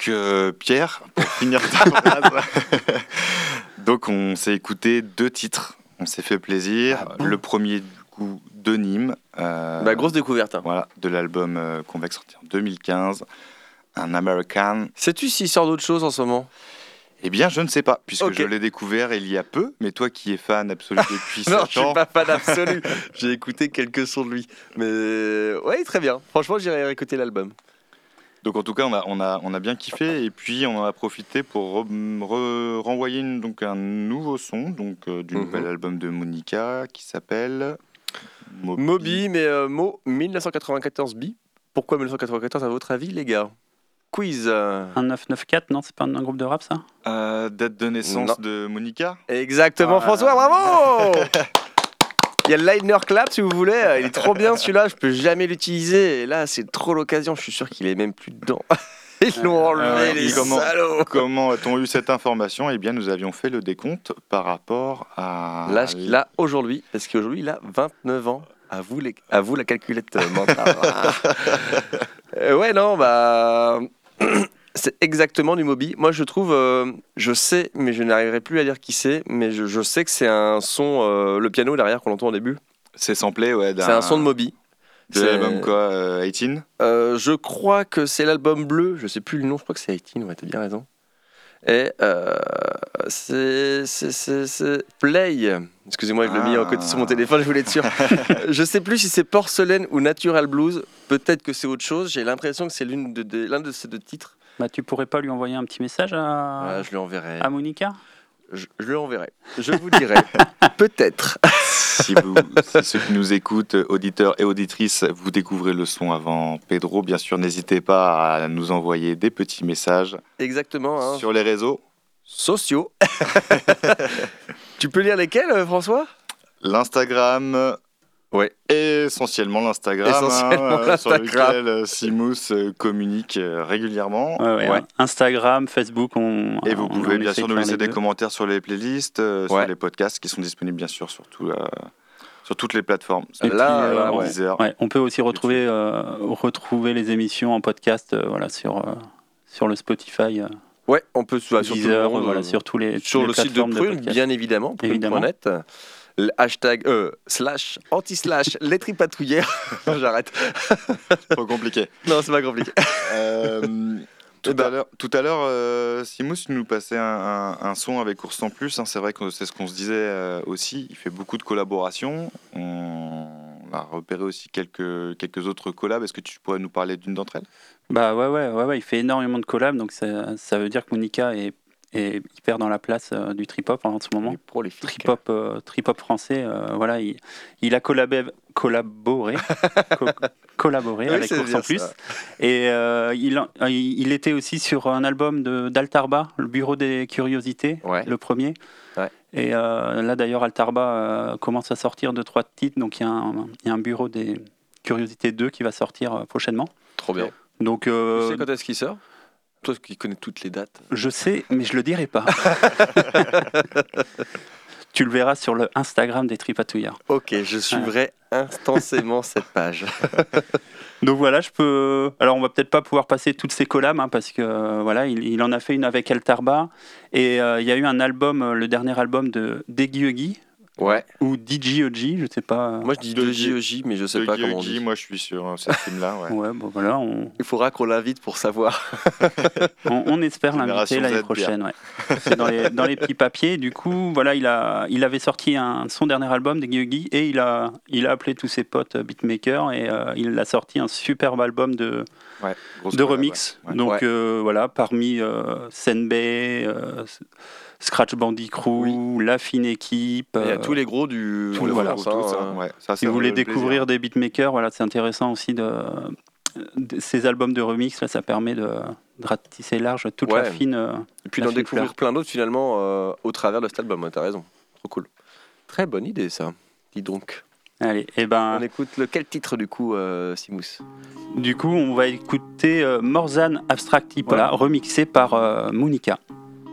Donc, euh, Pierre, pour finir ta phrase, donc on s'est écouté deux titres, on s'est fait plaisir. Le premier, du coup, de Nîmes. euh, Bah, grosse découverte. hein. Voilà, de l'album euh, qu'on va sortir en 2015, un American. Sais-tu s'il sort d'autres choses en ce moment? Eh bien, je ne sais pas, puisque je l'ai découvert il y a peu, mais toi qui es fan absolu depuis 7 Non, ans. je suis pas fan absolu. J'ai écouté quelques sons de lui. Mais ouais, très bien. Franchement, j'irai écouter l'album. Donc en tout cas, on a, on a, on a bien kiffé et puis on en a profité pour re- re- renvoyer une- donc un nouveau son donc euh, du Mhm. nouvel album de Monica qui s'appelle Moby. Moby, mais euh, mot 1994 B. Pourquoi 1994 à votre avis, les gars? Quiz. euh. Un 994, non C'est pas un, un groupe de rap, ça? Euh, date de naissance de Monica? Exactement, Ah. François, bravo Il y a le liner clap si vous voulez, il est trop bien celui-là, je peux jamais l'utiliser. Et là, c'est trop l'occasion, je suis sûr qu'il est même plus dedans. Ils l'ont enlevé, Euh, les comment salauds comment a-t-on eu cette information? Eh bien, nous avions fait le décompte par rapport à L'âge qu'il a aujourd'hui, parce qu'aujourd'hui, il a 29 ans. À vous, les... à vous la calculette euh, mentale. Euh, ouais, non, bah. C'est exactement du Moby. Moi, je trouve, euh, je sais, mais je n'arriverai plus à dire qui c'est, mais je, je sais que c'est un son, euh, le piano derrière qu'on entend au début. C'est samplé, ouais. C'est un son de Moby. De C'est- l'album quoi euh, 18 Euh, je crois que c'est l'album bleu, je sais plus le nom, je crois que c'est 18, ouais, t'as bien raison. Et c'est c'est- c'est- c'est Play. Excusez-moi, je l'ai mis en côté sur mon téléphone, je voulais être sûr. je sais plus si c'est Porcelaine ou Natural Blues. Peut-être que c'est autre chose. J'ai l'impression que c'est l'une de, de- l'un de ces deux titres. Bah, tu pourrais pas lui envoyer un petit message à, Ouais, je lui enverrai. à Monica? Je, je l'enverrai. Je vous dirai. Peut-être. si, vous, si ceux qui nous écoutent, auditeurs et auditrices, vous découvrez le son avant Pedro, bien sûr, n'hésitez pas à nous envoyer des petits messages Exactement. hein. sur les réseaux. Sociaux. tu peux lire lesquels, euh, François? L'Instagram. Essentiellement l'Instagram, hein, Essentiellement euh, sur lequel euh, Simous euh, communique régulièrement. Ouais, ouais, Ouais. hein. Instagram, Facebook, on. Et vous on- pouvez on bien sûr nous laisser des deux. commentaires sur les playlists, sur les podcasts qui sont disponibles bien sûr sur, tout, euh, sur toutes les plateformes. Et puis, euh, on- Deezer. ouais, on peut aussi retrouver, euh, retrouver les émissions en podcast euh, voilà, sur, euh, sur le Spotify. Ouais, on peut bah, sur tout le Deezer, monde, voilà, euh, sur tous les sur toutes le les site de Prune, podcast. bien évidemment, Évidemment. prune.net. Le hashtag euh, slash anti-slash les tripatouillères. Non, J'arrête. Trop compliqué. Non, c'est pas compliqué. Euh, tout, Eh ben. à l'heure, tout à l'heure, euh, Simous tu nous passait un, un- un son avec Ours en plus. hein. c'est vrai que c'est ce qu'on se disait euh, aussi. Il fait beaucoup de collaborations. On a repéré aussi quelques, quelques autres collabs. Est-ce que tu pourrais nous parler d'une d'entre elles? Bah ouais, ouais, ouais, ouais, il fait énormément de collabs, donc ça, ça veut dire que Monica est, est hyper dans la place euh, du trip-hop en ce moment. Trip-hop euh, trip-hop français, euh, voilà, il, il a collabé, collaboré, co- collaboré Oui, avec Ours en plus. ça. Et euh, il, était aussi sur un album d'Altarba, le Bureau des Curiosités, le premier. Et euh, là d'ailleurs, Altarba euh, commence à sortir deux, trois titres, donc il y, a un- il y a un Bureau des Curiosités 2 qui va sortir euh, prochainement. Trop bien. Donc, euh, Tu sais quand est-ce qu'il sort? Toi qui connais toutes les dates. je sais, mais je le dirai pas. tu le verras sur le Instagram des Tripatouillards. Ok, je suivrai intensément cette page. Donc voilà, je peux. Alors on va peut-être pas pouvoir passer toutes ces collabs hein, parce que euh, voilà, il, il en a fait une avec Altarba et euh, il y a eu un album, euh, le dernier album de Deggy Ouais. ou DJOG, je sais pas. Moi je dis de JOJ, mais je sais pas comment on dit. Moi je suis sur euh, cette team-là. Ouais. Ouais, bon voilà, on, Il faudra qu'on l'invite pour savoir. on, on espère l'inviter l'année prochaine. Ouais. C'est dans les, dans les petits papiers. Du coup, voilà, il, a, il avait sorti un, son dernier album, Huggy, et il a, il a appelé tous ses potes euh, beatmakers et euh, il a sorti un superbe album de, Ouais, de remix. ouais. Ouais. Donc Ouais. euh, voilà, parmi euh, Senbei, euh, Scratch Bandy Crew, La Fine Équipe. Il y a euh, tous les gros du. tout, du voilà. Hein, Tout ça, ouais. Ça, si vous voulez le plaisir. découvrir des beatmakers, voilà, c'est intéressant aussi de, de- ces albums de remix. Là, ça permet de, de ratisser large toute la Ouais. fine. euh, Et puis la d'en découvrir fleur. plein d'autres finalement euh, au travers de cet album. Ouais, T'as raison. Trop cool. Très bonne idée ça. Dis donc. Allez, et ben. On écoute lequel titre du coup, euh, Simous? Du coup, on va écouter euh, Morzan Abstract Hipola, remixé par euh, Monica.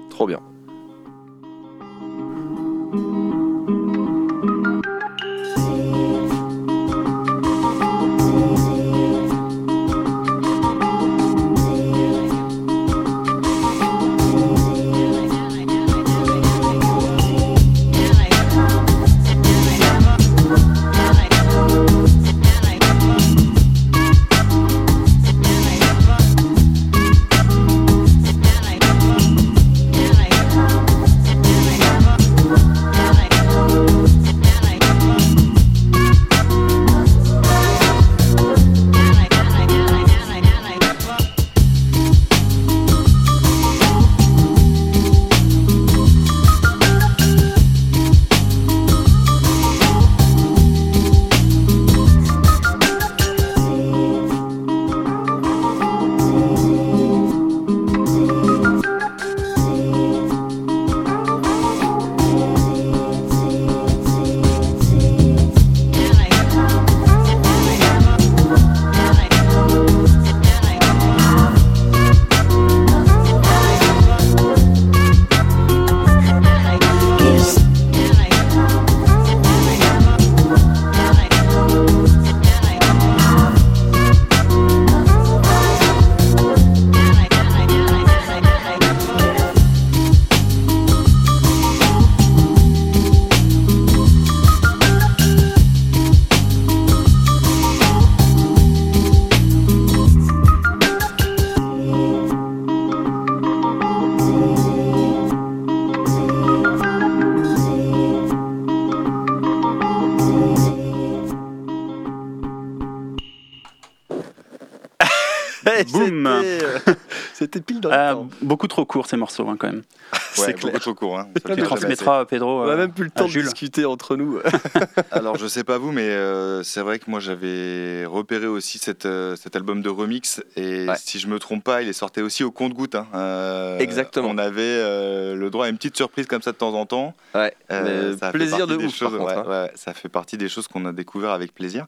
Trop bien. Thank you. C'était pile dans le temps. Beaucoup trop court ces morceaux hein, quand même. Ouais, C'est beaucoup clair. trop court. Hein. Tu transmettras à Pedro. On a euh, même plus le temps de discuter entre nous. Alors je sais pas vous, mais euh, c'est vrai que moi j'avais repéré aussi cette, euh, cet album de remix et Ouais. si je me trompe pas, il est sorti aussi au compte-goutte. hein. Euh, Exactement. On avait euh, le droit à une petite surprise comme ça de temps en temps. Ouais, Euh, mais ça fait plaisir partie de des ouf, par contre, hein. ouais, ça fait partie des choses qu'on a découvert avec plaisir.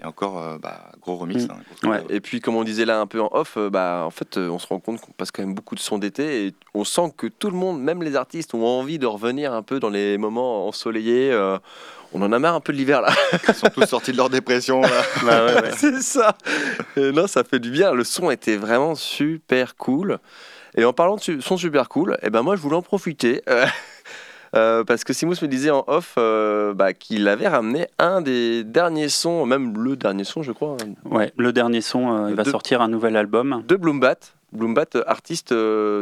Et encore, euh, bah, gros remix. Mm. hein, gros Ouais, et puis comme on disait là un peu en off, euh, bah, en fait euh, on se rend compte qu'on passe quand même beaucoup de sons d'été et on sent que tout le monde, même les artistes, ont envie de revenir un peu dans les moments ensoleillés. euh, on en a marre un peu de l'hiver là. Ils sont tous sortis de leur dépression. là. Bah ouais, ouais. C'est ça. Et non, ça fait du bien. Le son était vraiment super cool. Et en parlant de son super cool, et ben moi je voulais en profiter. euh, euh, parce que Simous me disait en off euh, bah, qu'il avait ramené un des derniers sons, même le dernier son, je crois, Ouais, le dernier son, euh, il va De- sortir un nouvel album. de Bloombat. Bloombat, artiste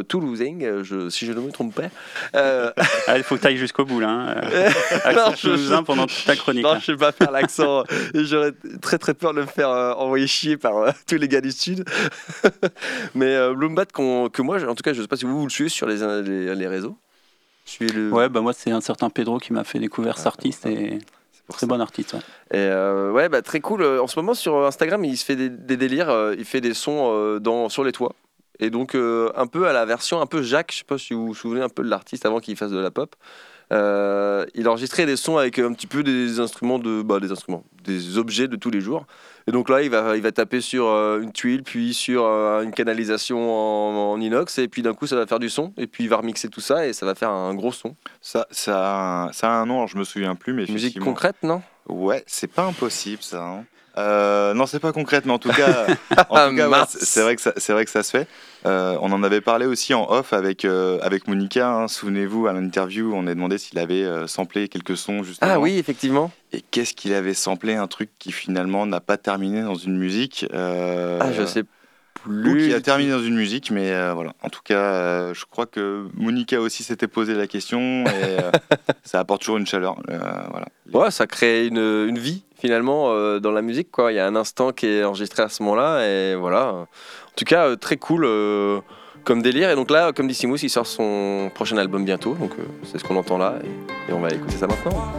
toulousain, je, si je ne me trompe pas. Ah, il faut que tu ailles jusqu'au bout là. hein. Non, Accent je- toulousain pendant toute ta chronique. Non, là. je sais pas faire l'accent. J'aurais très très peur de me faire envoyer chier par tous les gars du Sud. Mais Bloombat, que moi, en tout cas, je sais pas si vous, vous le suivez sur les, les, les réseaux. Le... Ouais, bah moi c'est un certain Pedro qui m'a fait découvrir cet artiste et très bon artiste. ouais. Et euh, ouais, bah, très cool. Euh, En ce moment, sur Instagram, il se fait des, des délires. euh, il fait des sons dans, sur les toits. Et donc, euh, un peu à la version un peu Jacques. Je sais pas si vous vous souvenez un peu de l'artiste avant qu'il fasse de la pop. Euh, il enregistrait des sons avec un petit peu des instruments de bah, des instruments des objets de tous les jours et donc là il va il va taper sur euh, une tuile puis sur euh, une canalisation en, en inox et puis d'un coup ça va faire du son et puis il va remixer tout ça et ça va faire un gros son Ça, ça, a un, ça a un nom, alors je me souviens plus, mais musique concrète non? Ouais, c'est pas impossible ça. hein. Euh, non, c'est pas concrète, mais en tout cas, ouais, c'est vrai que ça, c'est vrai que ça se fait. Euh, on en avait parlé aussi en off avec euh, avec Monica. hein. Souvenez-vous à l'interview, on a demandé s'il avait euh, samplé quelques sons justement. ah oui effectivement Et qu'est-ce qu'il avait samplé Un truc qui finalement n'a pas terminé dans une musique. ah je sais ou plus qui a terminé dans une musique, mais euh, voilà. En tout cas, euh, je crois que Monica aussi s'était posé la question et euh, ça apporte toujours une chaleur. euh, voilà. Ouais, ça crée une, une vie finalement euh, dans la musique. Quoi. Il y a un instant qui est enregistré à ce moment-là. Et voilà. En tout cas, euh, très cool euh, comme délire. Et donc là, comme dit Simous, il sort son prochain album bientôt. Donc euh, c'est ce qu'on entend là. Et, et on va écouter ça maintenant.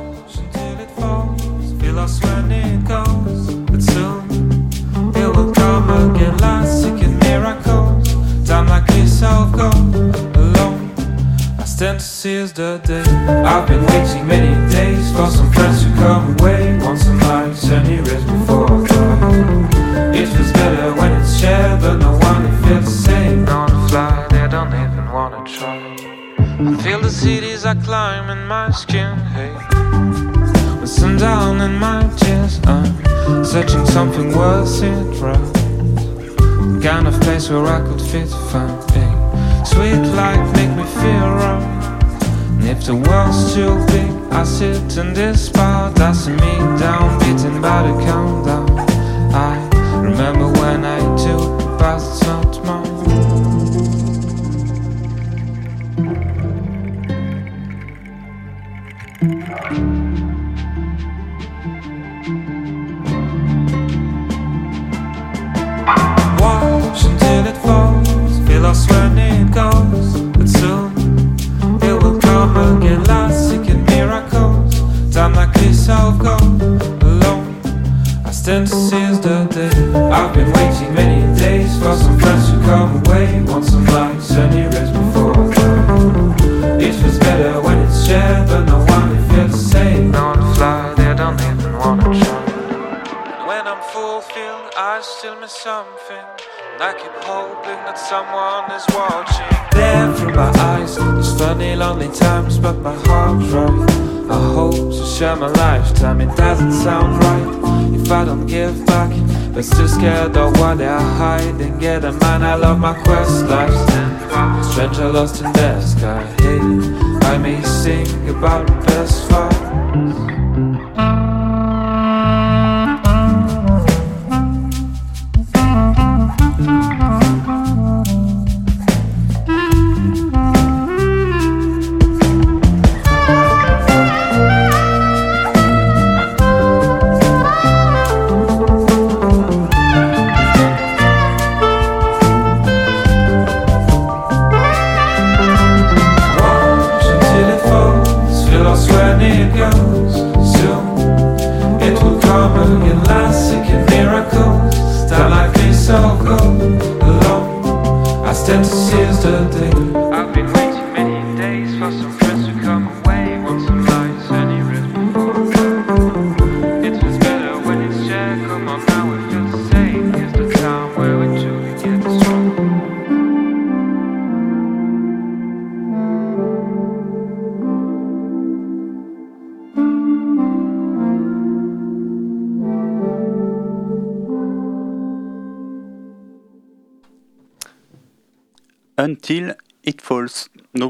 Feel lost when it goes, but soon it will come again like seeking miracles. Time like this, I'll go alone. I stand to seize the day. I've been waiting many days for some friends to come away. Want some lights and erase before I cry. It feels better when it's shared, but no one feels the same. On the fly, they don't even wanna try. I feel the cities I climb in my skin, hey. With sundown in my chest, I'm searching something worth it, right? Kind of place where I could fit fine, hey. Sweet life make me feel right. And if the world's too big, I sit in this spot, I see me down, beaten by the countdown. I remember when I I'll go alone. I stand to seize the day. I've been waiting many days for some friends to come away. Want some lights and erase before I. It feels better when it's shared, but no one it feels the same. On the fly, they don't even wanna try. When I'm fulfilled, I still miss something. And I keep hoping that someone is watching. There through my eyes, there's funny, lonely times, but my heart's right. I hope to share my lifetime, it doesn't sound right if I don't give back. But still scared of what they're hiding. Get a man, I love my quest, life's Stranger lost in the sky, hey, I may sing about the best fight.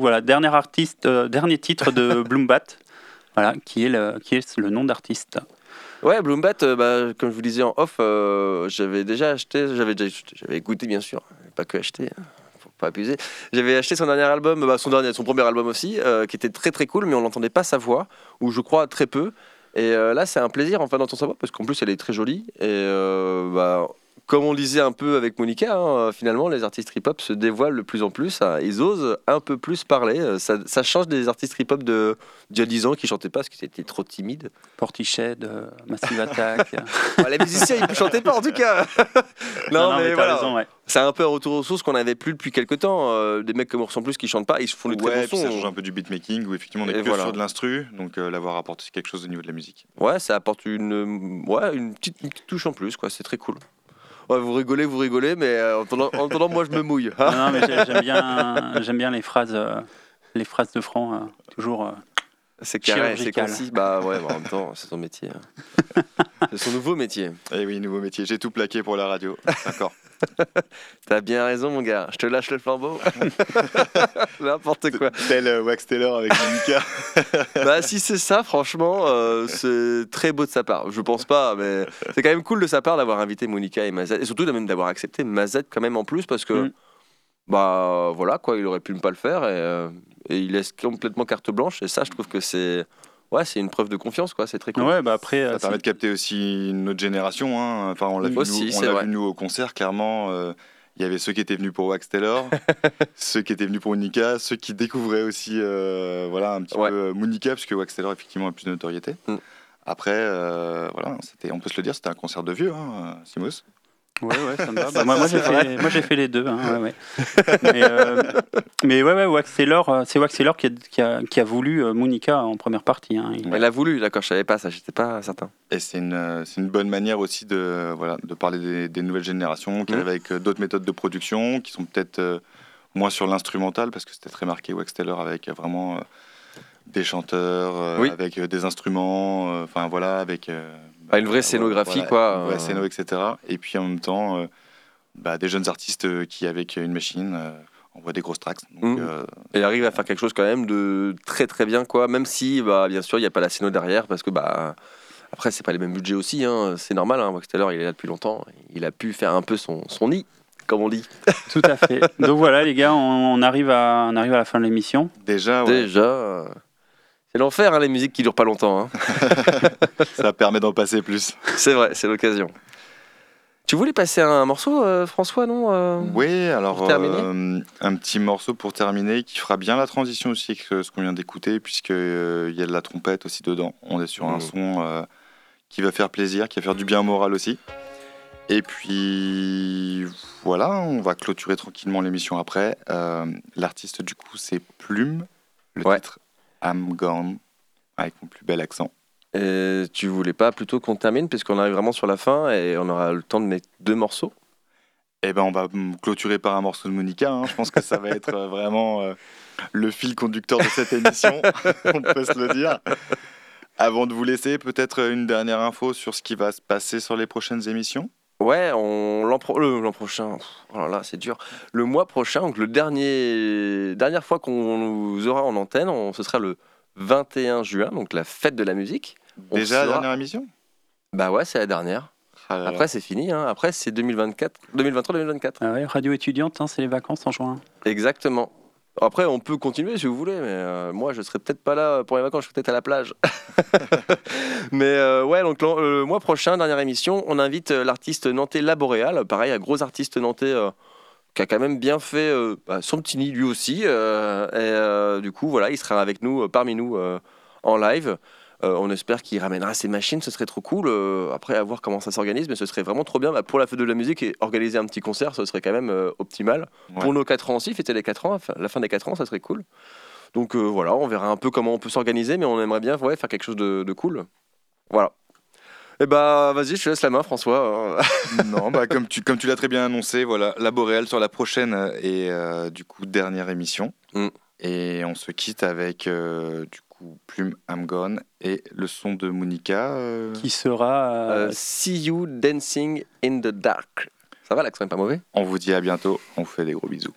Voilà, dernier artiste, euh, dernier titre de Bloombat, voilà, qui est le, qui est le nom d'artiste. Ouais, Bloombat, euh, bah, comme je vous disais en off, euh, j'avais déjà acheté, j'avais déjà j'avais écouté bien sûr, pas que acheté, hein, faut pas abuser. J'avais acheté son dernier album, bah, son dernier, son premier album aussi, euh, qui était très très cool, mais on n'entendait pas sa voix, ou je crois très peu. Et là, c'est un plaisir enfin d'entendre sa voix parce qu'en plus, elle est très jolie. Et bah, comme on le disait un peu avec Monica, hein, finalement, les artistes hip-hop se dévoilent de plus en plus. hein. ils osent un peu plus parler. Euh, Ça, ça change des artistes hip-hop de d'il y a 10 ans qui chantaient pas parce qu'ils étaient trop timides. Portiched, euh, Massive Attack. Ah, les musiciens, ils ne chantaient pas en tout cas. Non, non, mais voilà. raison, ouais. C'est un peu un retour aux sources qu'on n'avait plus depuis quelques temps. Euh, des mecs comme Ourson Plus qui chantent pas, ils se font des très Ouais, bons puis ça sons. change un peu du beatmaking où effectivement on est que voilà. sur de l'instru, donc euh, l'avoir apporté quelque chose au niveau de la musique. Ouais, ça apporte une, ouais, une, petite, une petite touche en plus, quoi. C'est très cool. Ouais, vous rigolez, vous rigolez, mais euh, en attendant, en attendant, moi je me mouille. hein. Non, non, mais j'ai- j'aime bien, j'aime bien les phrases, euh, les phrases de Franck, euh, toujours. euh, C'est carré, c'est concis. Bah ouais, bah, en même temps, c'est son métier. hein. c'est son nouveau métier. Eh oui, nouveau métier. J'ai tout plaqué pour la radio. D'accord. T'as bien raison, mon gars. Je te lâche le flambeau. N'importe quoi. Tel euh, Wax Taylor avec Monica. bah si c'est ça, franchement, euh, c'est très beau de sa part. Je pense pas, mais c'est quand même cool de sa part d'avoir invité Monica et Mazet, et surtout même d'avoir accepté Mazet quand même en plus parce que Mm. bah voilà quoi, il aurait pu ne pas le faire et, euh, et il laisse complètement carte blanche et ça, je trouve que c'est ouais, c'est une preuve de confiance quoi. C'est très cool. Ouais, bah après, euh, Ça permet de capter aussi une autre génération. hein. Enfin, on l'a vu, Aussi, nous, on l'a vu nous au concert, clairement. euh, Il y avait ceux qui étaient venus pour Wax Taylor, ceux qui étaient venus pour Monica, ceux qui découvraient aussi euh, voilà, un petit peu euh, Monica, puisque Wax Taylor effectivement a plus de notoriété. Mm. Après, euh, voilà, on peut se le dire, c'était un concert de vieux, hein, Simos. Ouais, ouais, ça me va. Bah, moi, moi, j'ai fait, moi, j'ai fait les deux. hein, ouais, ouais. mais, euh, mais ouais, ouais, Wax Taylor, euh, c'est Wax Taylor qui a, qui a, qui a voulu euh, Monica en première partie. hein. Il- Elle a voulu, d'accord, je savais pas ça, j'étais pas certain. Et c'est une, euh, c'est une bonne manière aussi de, voilà, de parler des, des nouvelles générations qui Mhm. arrivent avec d'autres méthodes de production, qui sont peut-être euh, moins sur l'instrumental, parce que c'était très marqué Wax Taylor avec vraiment euh, des chanteurs, euh, Oui. avec euh, des instruments, euh, enfin voilà, avec euh, Ah, une vraie scénographie, voilà, quoi, Une vraie euh. scéno, etc. Et puis en même temps, euh, bah, des jeunes artistes euh, qui, avec une machine, euh, envoient des grosses tracks. Donc, Mm. euh, Et arrive à faire quelque chose quand même de très très bien quoi, même si bah bien sûr il n'y a pas la scéno derrière parce que bah après c'est pas les mêmes budgets aussi, hein. c'est normal. Hein. Wax Taylor il est là depuis longtemps, il a pu faire un peu son, son nid comme on dit. Tout à fait. Donc voilà, les gars, on, on arrive, à, on arrive à la fin de l'émission. déjà, ouais, Déjà, c'est l'enfer hein, les musiques qui durent pas longtemps. hein. ça permet d'en passer plus. c'est vrai, c'est l'occasion. Tu voulais passer un morceau, euh, François, non euh Oui, alors euh, un petit morceau pour terminer qui fera bien la transition aussi avec ce qu'on vient d'écouter, puisqu'il y a de la trompette aussi dedans. On est sur un Mhm. son qui va faire plaisir, qui va faire du bien moral aussi. Et puis voilà, on va clôturer tranquillement l'émission après. L'artiste du coup c'est Plume, le titre I'm Gone, avec mon plus bel accent. Et tu voulais pas plutôt qu'on termine puisqu'on arrive vraiment sur la fin et on aura le temps de mettre deux morceaux? Eh ben, on va clôturer par un morceau de Monica. hein. Je pense que ça va être euh, vraiment euh, le fil conducteur de cette émission. on peut se le dire. Avant de vous laisser, peut-être une dernière info sur ce qui va se passer sur les prochaines émissions? Ouais, on l'an pro- le- l'an prochain. Oh là là, c'est dur. Le mois prochain, donc le dernier dernière fois qu'on nous aura en antenne, on- ce sera le 21 juin, donc la fête de la musique. On Déjà la dernière émission? Bah ouais, c'est la dernière. Ah là là. Après c'est fini. hein. Après c'est 2024, 2023-2024. Ah ouais, radio étudiante, hein, c'est les vacances en juin. Exactement. Après, on peut continuer si vous voulez, mais euh, moi, je serai peut-être pas là pour les vacances, je serai peut-être à la plage. mais euh, ouais, donc le mois prochain, dernière émission, on invite euh, l'artiste nantais Laboréal, pareil, un gros artiste nantais euh, qui a quand même bien fait bah, son petit nid lui aussi. et du coup, voilà, il sera avec nous, parmi nous, en live. Euh, on espère qu'il ramènera ces machines, ce serait trop cool. Euh, après, à voir comment ça s'organise, mais ce serait vraiment trop bien bah, pour la fête de la musique et organiser un petit concert, ce serait quand même euh, optimal. Ouais. Pour nos 4 ans aussi, fêter les 4 ans, la fin des 4 ans, ça serait cool. Donc euh, voilà, on verra un peu comment on peut s'organiser, mais on aimerait bien ouais, faire quelque chose de, de cool. Voilà. Et bah vas-y, je te laisse la main, François. non, bah, comme tu, comme tu l'as très bien annoncé, voilà, la Boréale sur la prochaine et euh, du coup dernière émission. Mm. Et on se quitte avec euh, du coup Plume I'm Gone et le son de Monica. euh, Qui sera. Euh, See You Dancing in the Dark. Ça va, l'accent est pas mauvais? On vous dit à bientôt, on vous fait des gros bisous.